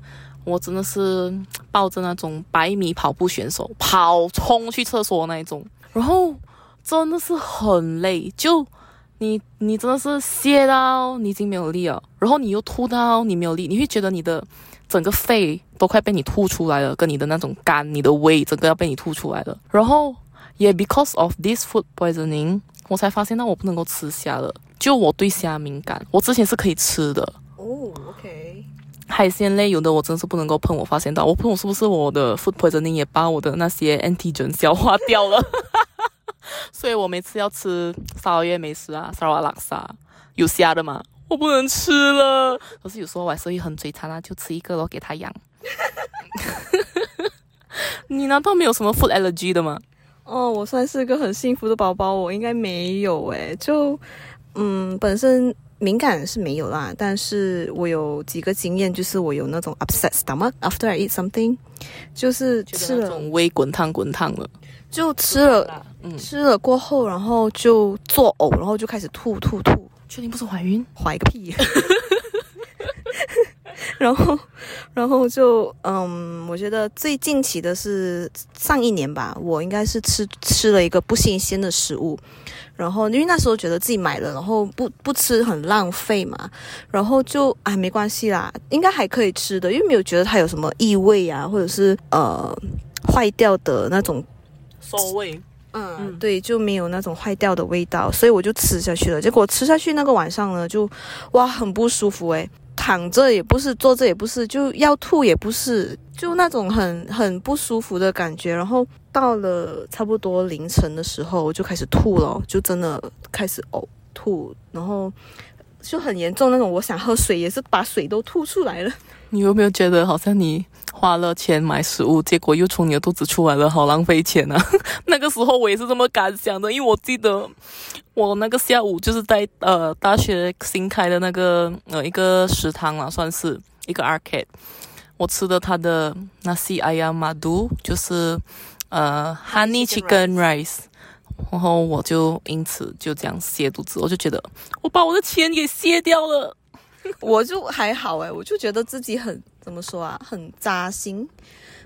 我真的是抱着那种百米跑步选手跑冲去厕所那一种，然后真的是很累，就你你真的是歇到你已经没有力了，然后你又吐到你没有力，你会觉得你的整个肺都快被你吐出来了，跟你的那种肝、你的胃整个要被你吐出来了。然后也 because of this food poisoning，我才发现到我不能够吃虾了，就我对虾敏感，我之前是可以吃的。哦，OK，海鲜类有的我真是不能够碰，我发现到我碰是不是我的 food poisoning 也把我的那些 antigen 消化掉了，所以我每次要吃沙拉越美食啊，沙拉拉沙有虾的嘛，我不能吃了。可是有时候我还是会很嘴馋啊，就吃一个咯，给它养。你难道没有什么 food allergy 的吗？哦，我算是个很幸福的宝宝，我应该没有诶，就嗯，本身敏感是没有啦，但是我有几个经验，就是我有那种 upset stomach after I eat something，就是吃了那种微滚烫滚烫了，就吃了嗯，吃了过后，然后就作呕，然后就开始吐吐吐，确定不是怀孕？怀个屁！然后，然后就嗯，我觉得最近期的是上一年吧，我应该是吃吃了一个不新鲜的食物，然后因为那时候觉得自己买了，然后不不吃很浪费嘛，然后就哎没关系啦，应该还可以吃的，因为没有觉得它有什么异味啊，或者是呃坏掉的那种馊味。嗯，嗯对，就没有那种坏掉的味道，所以我就吃下去了。结果吃下去那个晚上呢，就哇很不舒服诶，躺着也不是，坐着也不是，就要吐也不是，就那种很很不舒服的感觉。然后到了差不多凌晨的时候，我就开始吐了，就真的开始呕吐，然后就很严重那种。我想喝水，也是把水都吐出来了。你有没有觉得好像你花了钱买食物，结果又从你的肚子出来了，好浪费钱啊？那个时候我也是这么感想的，因为我记得我那个下午就是在呃大学新开的那个呃一个食堂啦，算是一个 arcade，我吃的它的 nasi ayam madu，就是呃 honey chicken rice。然后我就因此就这样泻肚子，我就觉得我把我的钱给泻掉了。我就还好诶，我就觉得自己很怎么说啊，很扎心。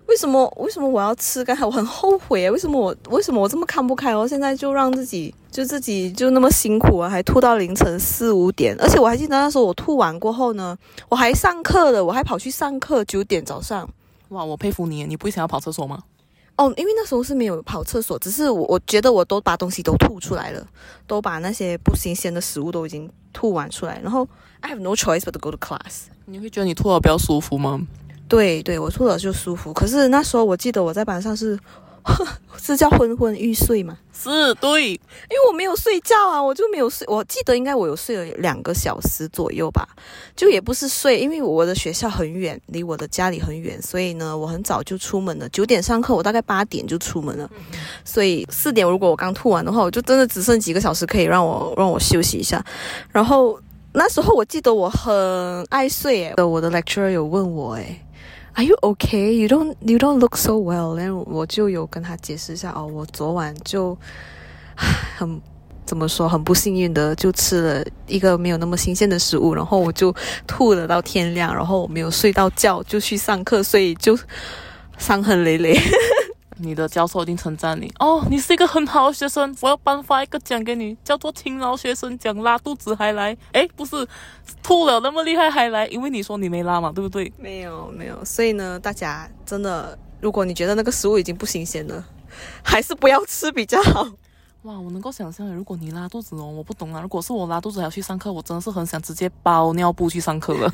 为什么？为什么我要吃？刚才我很后悔啊，为什么我为什么我这么看不开？我现在就让自己就自己就那么辛苦啊，还吐到凌晨四五点。而且我还记得那时候我吐完过后呢，我还上课的，我还跑去上课，九点早上。哇，我佩服你，你不会想要跑厕所吗？哦，因为那时候是没有跑厕所，只是我我觉得我都把东西都吐出来了，都把那些不新鲜的食物都已经吐完出来，然后 I have no choice but to go to class。你会觉得你吐了比较舒服吗？对对，我吐了就舒服。可是那时候我记得我在班上是 是叫昏昏欲睡嘛，是对，因为我没有睡觉啊，我就没有睡。我记得应该我有睡了两个小时左右吧，就也不是睡，因为我的学校很远，离我的家里很远，所以呢，我很早就出门了。九点上课，我大概八点就出门了，所以四点如果我刚吐完的话，我就真的只剩几个小时可以让我让我休息一下。然后那时候我记得我很爱睡，诶，我的 lecturer 有问我，诶。Are you okay? You don't you don't look so well. 然后我就有跟他解释一下哦，我昨晚就 很怎么说很不幸运的就吃了一个没有那么新鲜的食物，然后我就吐了到天亮，然后我没有睡到觉就去上课，所以就伤痕累累。你的教授一定称赞你哦，你是一个很好的学生，我要颁发一个奖给你，叫做勤劳学生奖，拉肚子还来，诶，不是吐了那么厉害还来，因为你说你没拉嘛，对不对？没有没有，所以呢，大家真的，如果你觉得那个食物已经不新鲜了，还是不要吃比较好。哇，我能够想象，如果你拉肚子哦，我不懂啊。如果是我拉肚子还要去上课，我真的是很想直接包尿布去上课了。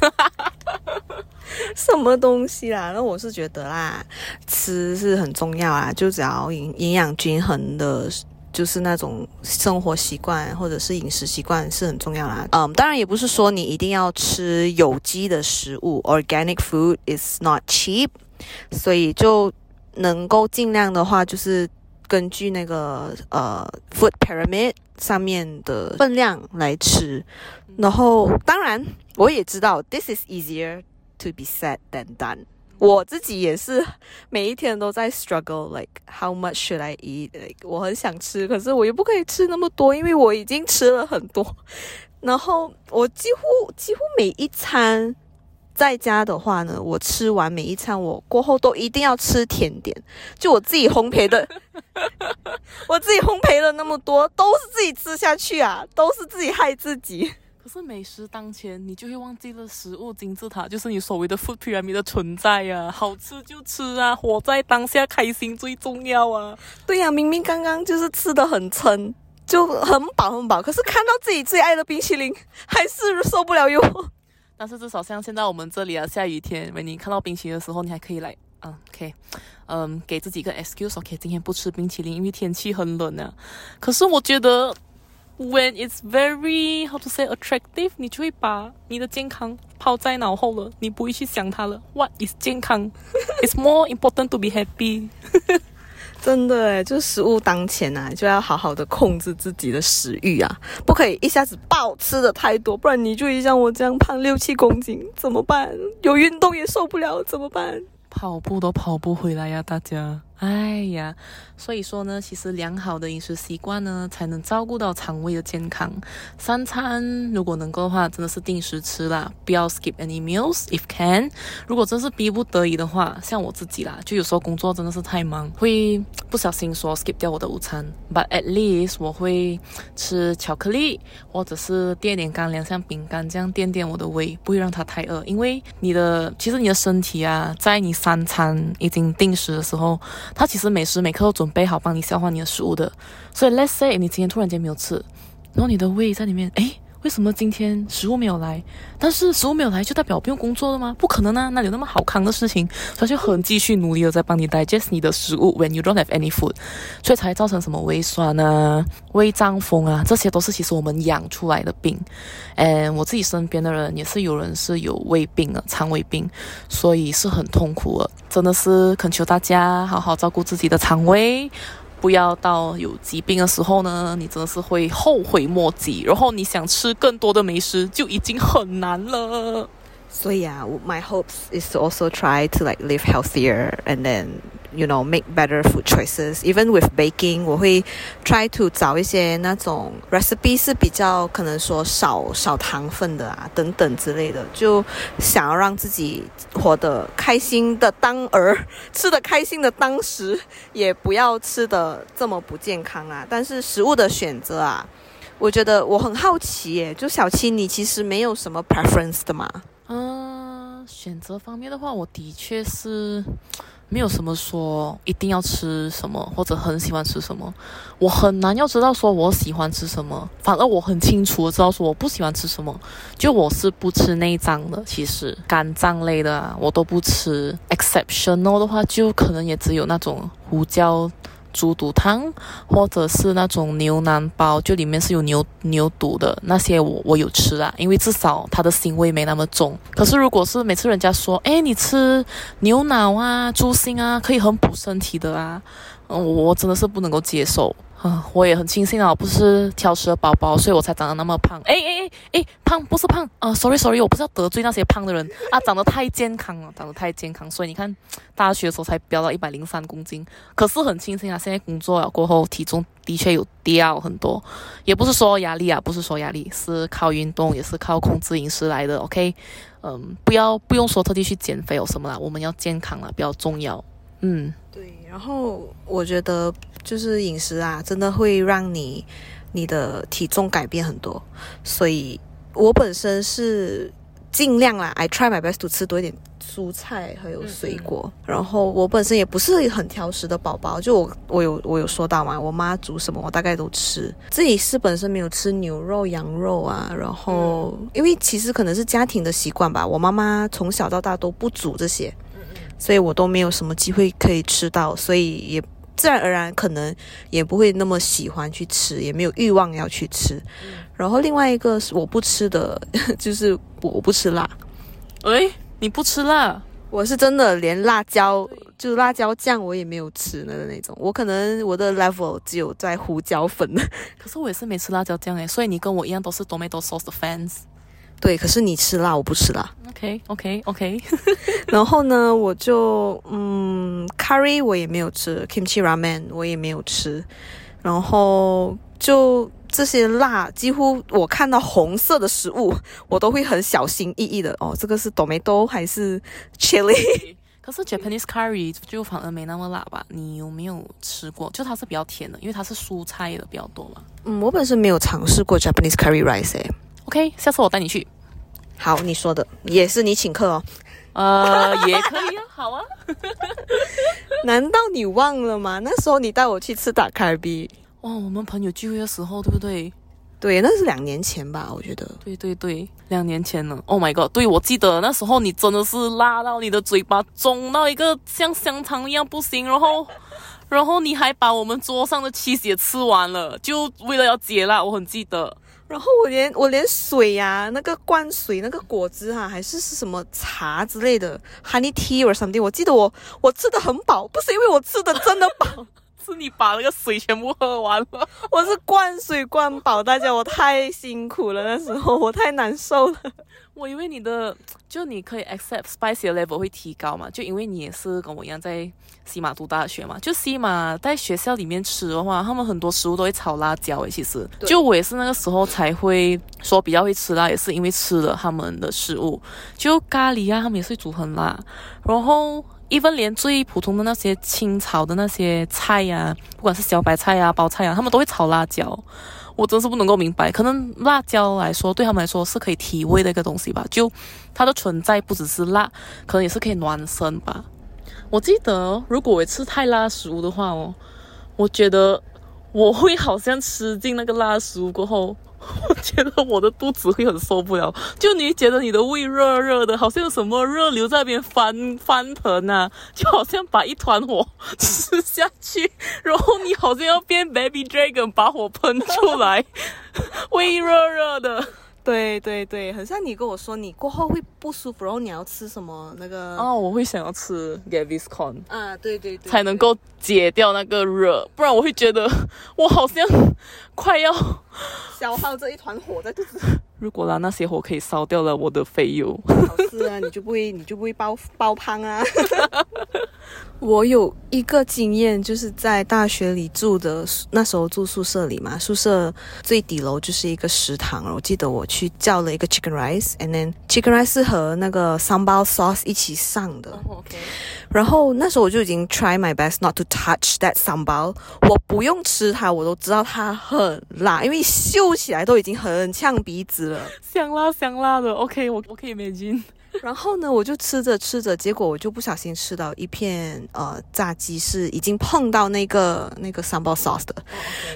什么东西啦？那我是觉得啦，吃是很重要啊，就只要营营养均衡的，就是那种生活习惯或者是饮食习惯是很重要啦。嗯，当然也不是说你一定要吃有机的食物，organic food is not cheap，所以就能够尽量的话，就是根据那个呃 food pyramid 上面的分量来吃。然后，当然我也知道 this is easier。To be said than done。我自己也是每一天都在 struggle，like how much should I eat？like 我很想吃，可是我又不可以吃那么多，因为我已经吃了很多。然后我几乎几乎每一餐在家的话呢，我吃完每一餐，我过后都一定要吃甜点。就我自己烘焙的，我自己烘焙了那么多，都是自己吃下去啊，都是自己害自己。可是美食当前，你就会忘记了食物金字塔就是你所谓的 food pyramid 的存在呀。好吃就吃啊，活在当下，开心最重要啊。对呀，明明刚刚就是吃的很撑，就很饱很饱，可是看到自己最爱的冰淇淋，还是受不了哟。但是至少像现在我们这里啊，下雨天，你看到冰淇淋的时候，你还可以来，嗯，OK，嗯，给自己一个 excuse，OK，今天不吃冰淇淋，因为天气很冷啊。可是我觉得。When it's very how to say attractive，你就会把你的健康抛在脑后了，你不会去想它了。What is 健康？It's more important to be happy。真的诶，就食物当前啊，就要好好的控制自己的食欲啊，不可以一下子暴吃的太多，不然你就会像我这样胖六七公斤怎么办？有运动也受不了怎么办？跑步都跑不回来呀，大家。哎呀，所以说呢，其实良好的饮食习惯呢，才能照顾到肠胃的健康。三餐如果能够的话，真的是定时吃啦，不要 skip any meals if can。如果真是逼不得已的话，像我自己啦，就有时候工作真的是太忙，会不小心说 skip 掉我的午餐。But at least 我会吃巧克力，或者是垫点干粮，像饼干这样垫垫我的胃，不会让它太饿。因为你的其实你的身体啊，在你三餐已经定时的时候。它其实每时每刻都准备好帮你消化你的食物的，所以 let's say 你今天突然间没有吃，然后你的胃在里面，诶。为什么今天食物没有来？但是食物没有来就代表不用工作了吗？不可能啊！那有那么好康的事情，他就很继续努力的在帮你 digest 你的食物。When you don't have any food，所以才造成什么胃酸啊、胃胀风啊，这些都是其实我们养出来的病。嗯，我自己身边的人也是有人是有胃病啊，肠胃病，所以是很痛苦的。真的是恳求大家好好照顾自己的肠胃。不要到有疾病的时候呢，你真的是会后悔莫及。然后你想吃更多的美食，就已经很难了。所以啊，my hopes is to also try to like live healthier and then you know make better food choices. Even with baking，我会 try to 找一些那种 recipe 是比较可能说少少糖分的啊等等之类的，就想要让自己活得开心的当儿，吃的开心的当时，也不要吃的这么不健康啊。但是食物的选择啊，我觉得我很好奇耶，就小七你其实没有什么 preference 的嘛？嗯，选择方面的话，我的确是没有什么说一定要吃什么或者很喜欢吃什么，我很难要知道说我喜欢吃什么，反而我很清楚的知道说我不喜欢吃什么，就我是不吃内脏的，其实肝脏类的啊我都不吃，exceptional 的话就可能也只有那种胡椒。猪肚汤，或者是那种牛腩包，就里面是有牛牛肚的那些，我我有吃啊，因为至少它的腥味没那么重。可是如果是每次人家说，哎，你吃牛脑啊、猪心啊，可以很补身体的啊，我真的是不能够接受。啊，我也很庆幸啊，我不是挑食的宝宝，所以我才长得那么胖。哎哎哎哎，胖不是胖啊，sorry sorry，我不是要得罪那些胖的人啊，长得太健康了，长得太健康，所以你看大学的时候才飙到一百零三公斤。可是很庆幸啊，现在工作了过后，体重的确有掉很多，也不是说压力啊，不是说压力，是靠运动，也是靠控制饮食来的。OK，嗯，不要不用说特地去减肥有什么啦，我们要健康啦，比较重要。嗯，然后我觉得。就是饮食啊，真的会让你你的体重改变很多。所以我本身是尽量啦，I try my best to 吃多一点蔬菜还有水果。然后我本身也不是很挑食的宝宝，就我我有我有说到嘛，我妈煮什么我大概都吃。自己是本身没有吃牛肉、羊肉啊，然后因为其实可能是家庭的习惯吧，我妈妈从小到大都不煮这些，所以我都没有什么机会可以吃到，所以也。自然而然，可能也不会那么喜欢去吃，也没有欲望要去吃。然后另外一个是我不吃的，就是我不吃辣。诶，你不吃辣？我是真的连辣椒，就是辣椒酱我也没有吃的那种。我可能我的 level 只有在胡椒粉。可是我也是没吃辣椒酱诶，所以你跟我一样都是 tomato sauce 的 fans。对，可是你吃辣，我不吃辣。OK，OK，OK。然后呢，我就嗯，curry 我也没有吃，kimchi ramen 我也没有吃。然后就这些辣，几乎我看到红色的食物，我都会很小心翼翼的哦，这个是 tomato 还是 chili？可是 Japanese curry 就反而没那么辣吧？你有没有吃过？就它是比较甜的，因为它是蔬菜的比较多嘛。嗯，我本身没有尝试过 Japanese curry rice 诶。OK，下次我带你去。好，你说的也是你请客哦。呃，也可以啊，好啊。难道你忘了吗？那时候你带我去吃打卡比，哇，我们朋友聚会的时候，对不对？对，那是两年前吧，我觉得。对对对，两年前了。Oh my god！对，我记得那时候你真的是辣到你的嘴巴肿到一个像香肠一样不行，然后，然后你还把我们桌上的 cheese 也吃完了，就为了要解辣，我很记得。然后我连我连水呀、那个灌水那个果汁啊，还是是什么茶之类的，honey tea or something，我记得我我吃的很饱，不是因为我吃的真的饱，是你把那个水全部喝完了。我是灌水灌饱大家，我太辛苦了，那时候我太难受了。我以为你的 就你可以 accept spicy 的 level 会提高嘛，就因为你也是跟我一样在西马读大学嘛，就西马在学校里面吃的话，他们很多食物都会炒辣椒诶。其实，就我也是那个时候才会说比较会吃辣，也是因为吃了他们的食物，就咖喱啊，他们也是会煮很辣，然后。even 连最普通的那些清炒的那些菜呀、不管是小白菜啊、包菜啊，他们都会炒辣椒。我真是不能够明白，可能辣椒来说，对他们来说是可以提味的一个东西吧。就它的存在不只是辣，可能也是可以暖身吧。我记得，如果我吃太辣食物的话哦，我觉得我会好像吃进那个辣食物过后，我觉得我的肚子会很受不了。就你觉得你的胃热热的，好像有什么热流在那边翻翻腾啊，就好像把一团火吃下去，然后你好像要变 Baby Dragon 把火喷出来，胃热热的。对对对，很像你跟我说你过后会不舒服，然后你要吃什么那个哦，我会想要吃 Gaviscon。啊，对对对，才能够解掉那个热，不然我会觉得 我好像快要。消耗这一团火在肚子。如果啦那些火可以烧掉了我的肥油，好吃啊，你就不会你就不会爆爆胖啊。我有一个经验，就是在大学里住的，那时候住宿舍里嘛，宿舍最底楼就是一个食堂。我记得我去叫了一个 chicken rice，and then chicken rice 是和那个 sambal sauce 一起上的。OK，然后那时候我就已经 try my best not to touch that sambal，我不用吃它，我都知道它很辣，因为嗅起来都已经很呛鼻子了。香辣香辣的。OK，我我可以 imagine。然后呢，我就吃着吃着，结果我就不小心吃到一片呃炸鸡，是已经碰到那个那个 sambal sauce 的，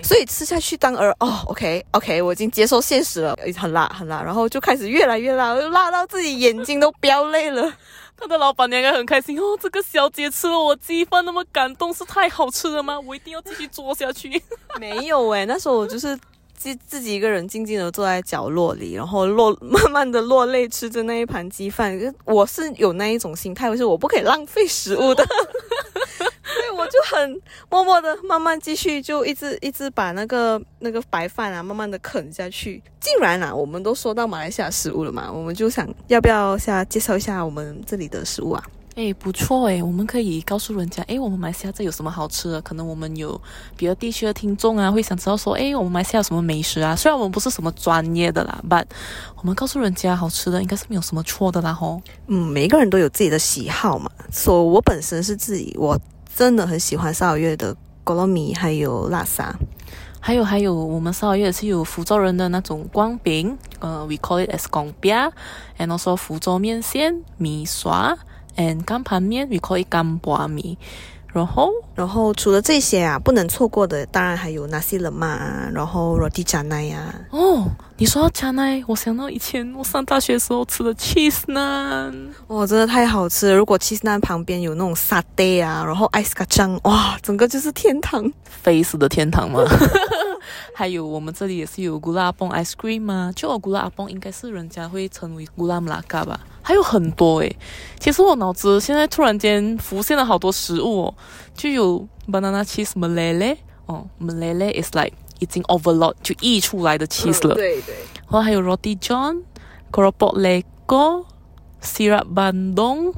所以吃下去当儿哦，OK OK，我已经接受现实了，很辣很辣，然后就开始越来越辣，辣到自己眼睛都飙泪了。他的老板娘应该很开心哦，这个小姐吃了我鸡饭那么感动，是太好吃了吗？我一定要继续做下去。没有诶，那时候我就是自自己一个人静静的坐在角落里，然后落 慢慢的落泪，吃着那一盘鸡饭。我是有那一种心态，就是我不可以浪费食物的，所以我就很默默的慢慢继续，就一直一直把那个那个白饭啊慢慢的啃下去。竟然啊，我们都说到马来西亚食物了嘛，我们就想要不要下介绍一下我们这里的食物啊？哎，不错哎，我们可以告诉人家，哎，我们马来西亚这有什么好吃的？可能我们有别的地区的听众啊，会想知道说，哎，我们马来西亚有什么美食啊？虽然我们不是什么专业的啦，but 我们告诉人家好吃的，应该是没有什么错的啦吼。嗯，每一个人都有自己的喜好嘛。所、以我本身是自己，我真的很喜欢沙尔月的锅罗米还有拉萨。还有还有，我们沙捞越也是有福州人的那种光饼，呃，we call it as 光饼，and also 福州面线、米刷，and 干盘面，we call it 干拌米。然后然后除了这些啊，不能错过的，当然还有 nasi lemak 啊，然后 roti canai 啊。哦，你说到加奶，我想到以前我上大学的时候吃的 cheese 呢。哇，真的太好吃了！如果 cheese naan 旁边有那种 satay 啊，然后 ice kacang，哇，整个就是天堂。飞死的天堂嘛。还有我们这里也是有古拉崩 ice cream 嘛，就古拉崩应该是人家会称为古拉姆拉嘎吧，还有很多诶。其实我脑子现在突然间浮现了好多食物哦，就有 banana cheese melele 哦，melele is like 已经 overload 就溢出来的 cheese 了，对对。然后还有 roti john、keropok lego、syrup bandung。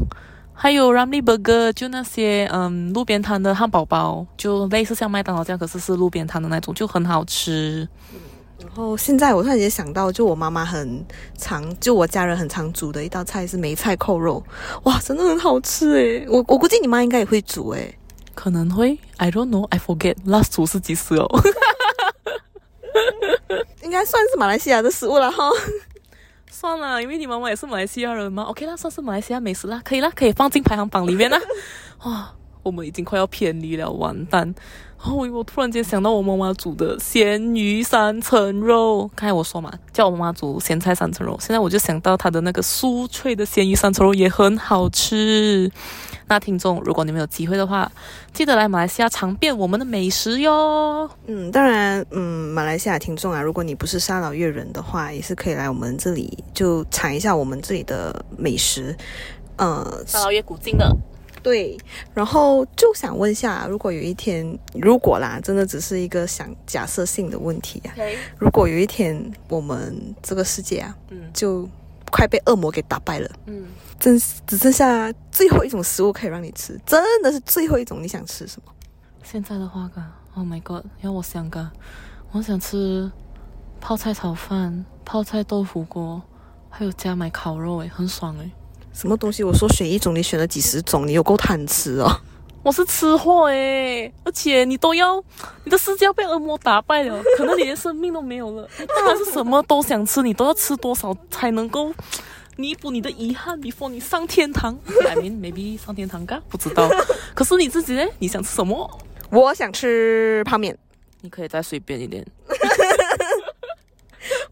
还有 Ramly Burger，就那些嗯路边摊的汉堡包，就类似像麦当劳这样，可是是路边摊的那种，就很好吃。然后现在我突然间想到，就我妈妈很常，就我家人很常煮的一道菜是梅菜扣肉，哇，真的很好吃诶！我我估计你妈应该也会煮诶。可能会，I don't know，I forget last 煮是几时哦。应该算是马来西亚的食物了哈。算了，因为你妈妈也是马来西亚人嘛。OK 啦，算是马来西亚美食啦，可以啦，可以放进排行榜里面啦。哇，我们已经快要偏离了，完蛋。哦，我突然间想到我妈妈煮的咸鱼三层肉。刚才我说嘛，叫我妈妈煮咸菜三层肉。现在我就想到她的那个酥脆的咸鱼三层肉也很好吃。那听众，如果你们有机会的话，记得来马来西亚尝遍我们的美食哟。嗯，当然，嗯，马来西亚听众啊，如果你不是沙劳越人的话，也是可以来我们这里就尝一下我们这里的美食。呃，沙劳越古晋的。对，然后就想问一下，如果有一天，如果啦，真的只是一个想假设性的问题啊，如果有一天我们这个世界啊，嗯，就快被恶魔给打败了，嗯，真只剩下最后一种食物可以让你吃，真的是最后一种，你想吃什么？现在的话，噶，Oh my God，要我想噶，我想吃泡菜炒饭、泡菜豆腐锅，还有加买烤肉，诶，很爽诶。什么东西？我说选一种，你选了几十种，你有够贪吃哦！我是吃货诶，而且你都要，你的世界要被恶魔打败了，可能你连生命都没有了。当然是什么都想吃，你都要吃多少才能够弥补你的遗憾，before 你上天堂？I mean maybe 上天堂嘎？不知道。可是你自己呢？你想吃什么？我想吃泡面。你可以再随便一点。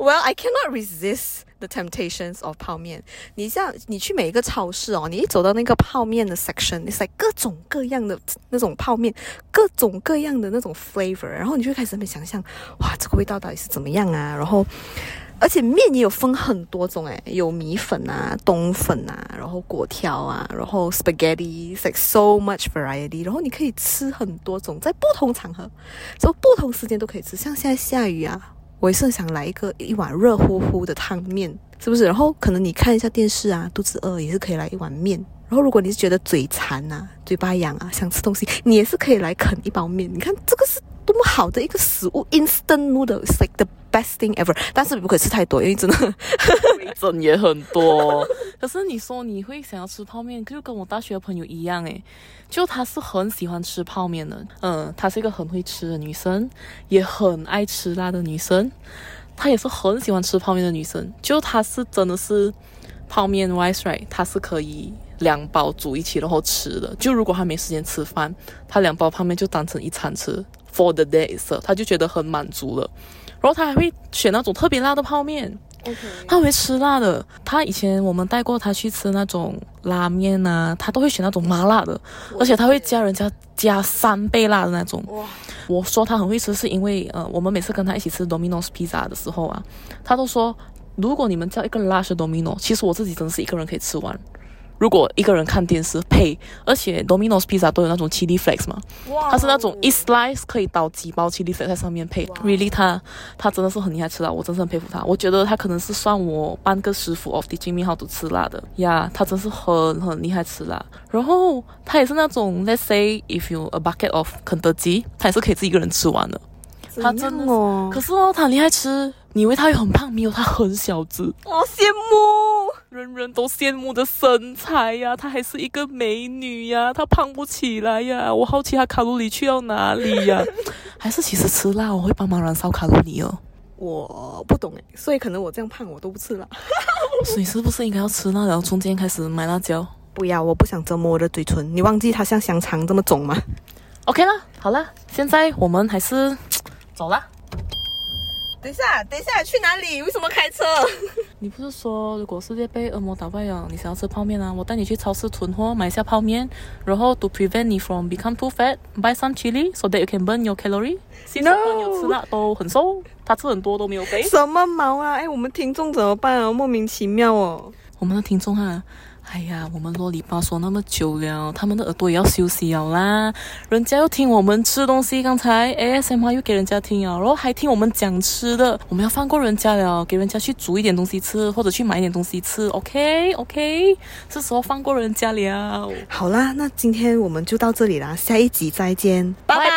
Well, I cannot resist. The temptations of 泡面，你像你去每一个超市哦，你一走到那个泡面的 section，it's like 各种各样的那种泡面，各种各样的那种 flavor，然后你就开始在想象，哇，这个味道到底是怎么样啊？然后，而且面也有分很多种诶，有米粉啊、冬粉啊，然后果条啊，然后 spaghetti，it's like so much variety，然后你可以吃很多种，在不同场合，在不同时间都可以吃，像现在下雨啊。我也是想来一个一碗热乎乎的汤面，是不是？然后可能你看一下电视啊，肚子饿也是可以来一碗面。然后如果你是觉得嘴馋啊、嘴巴痒啊，想吃东西，你也是可以来啃一包面。你看这个是多么好的一个食物，instant noodles like the best thing ever。但是不可以吃太多，因为真的水准也很多。可是你说你会想要吃泡面，就跟我大学的朋友一样诶，就她是很喜欢吃泡面的。嗯，她是一个很会吃的女生，也很爱吃辣的女生。她也是很喜欢吃泡面的女生。就她是真的是泡面 wise right，她是可以两包煮一起然后吃的。就如果他没时间吃饭，他两包泡面就当成一餐吃 for the days，他就觉得很满足了。然后他还会选那种特别辣的泡面。他会吃辣的。他以前我们带过他去吃那种拉面啊，他都会选那种麻辣的，而且他会加人家加三倍辣的那种。哇！我说他很会吃，是因为呃，我们每次跟他一起吃 Domino's Pizza 的时候啊，他都说，如果你们叫一个 large Domino，其实我自己真的是一个人可以吃完。如果一个人看电视配，而且 Domino's Pizza 都有那种 chili flakes 嘛，它是那种一 slice 可以倒几包 chili flakes 在上面配，really 他他真的是很厉害吃辣，我真是很佩服他。我觉得他可能是算我半个师傅 of teaching me how to 吃辣的呀，他真是很很厉害吃辣。然后他也是那种 let's say if you a bucket of 肯德基，他也是可以自己一个人吃完的。他真的哦，可是哦，他很厉害吃，你以为他也很胖，没有，他很小只，好羡慕。人人都羡慕的身材呀，她还是一个美女呀，她胖不起来呀，我好奇她卡路里去到哪里呀？还是其实吃辣我会帮忙燃烧卡路里哦？我不懂诶，所以可能我这样胖我都不吃辣。所以是不是应该要吃辣，然后从今天开始买辣椒？不要，我不想折磨我的嘴唇。你忘记它像香肠这么肿吗？OK 了，好了，现在我们还是走了。等一下，等一下，去哪里？为什么开车？你不是说如果世界被恶魔打败了，你想要吃泡面啊？我带你去超市囤货，买下泡面，然后 to prevent 你 from become too fat，buy some chili so that you can burn your calorie。新手朋友吃辣都很瘦，他吃很多都没有肥。什么毛啊？哎，我们听众怎么办啊？莫名其妙哦。我们的听众啊。哎呀我们啰里吧嗦那么久了他们的耳朵也要休息了啦。人家又听我们吃东西刚才 ASM 又给人家听了然后还听我们讲吃的。我们要放过人家了给人家去煮一点东西吃或者去买点东西吃 ok ok 是时候放过人家了。好啦那今天我们就到这里啦下一集再见。拜拜。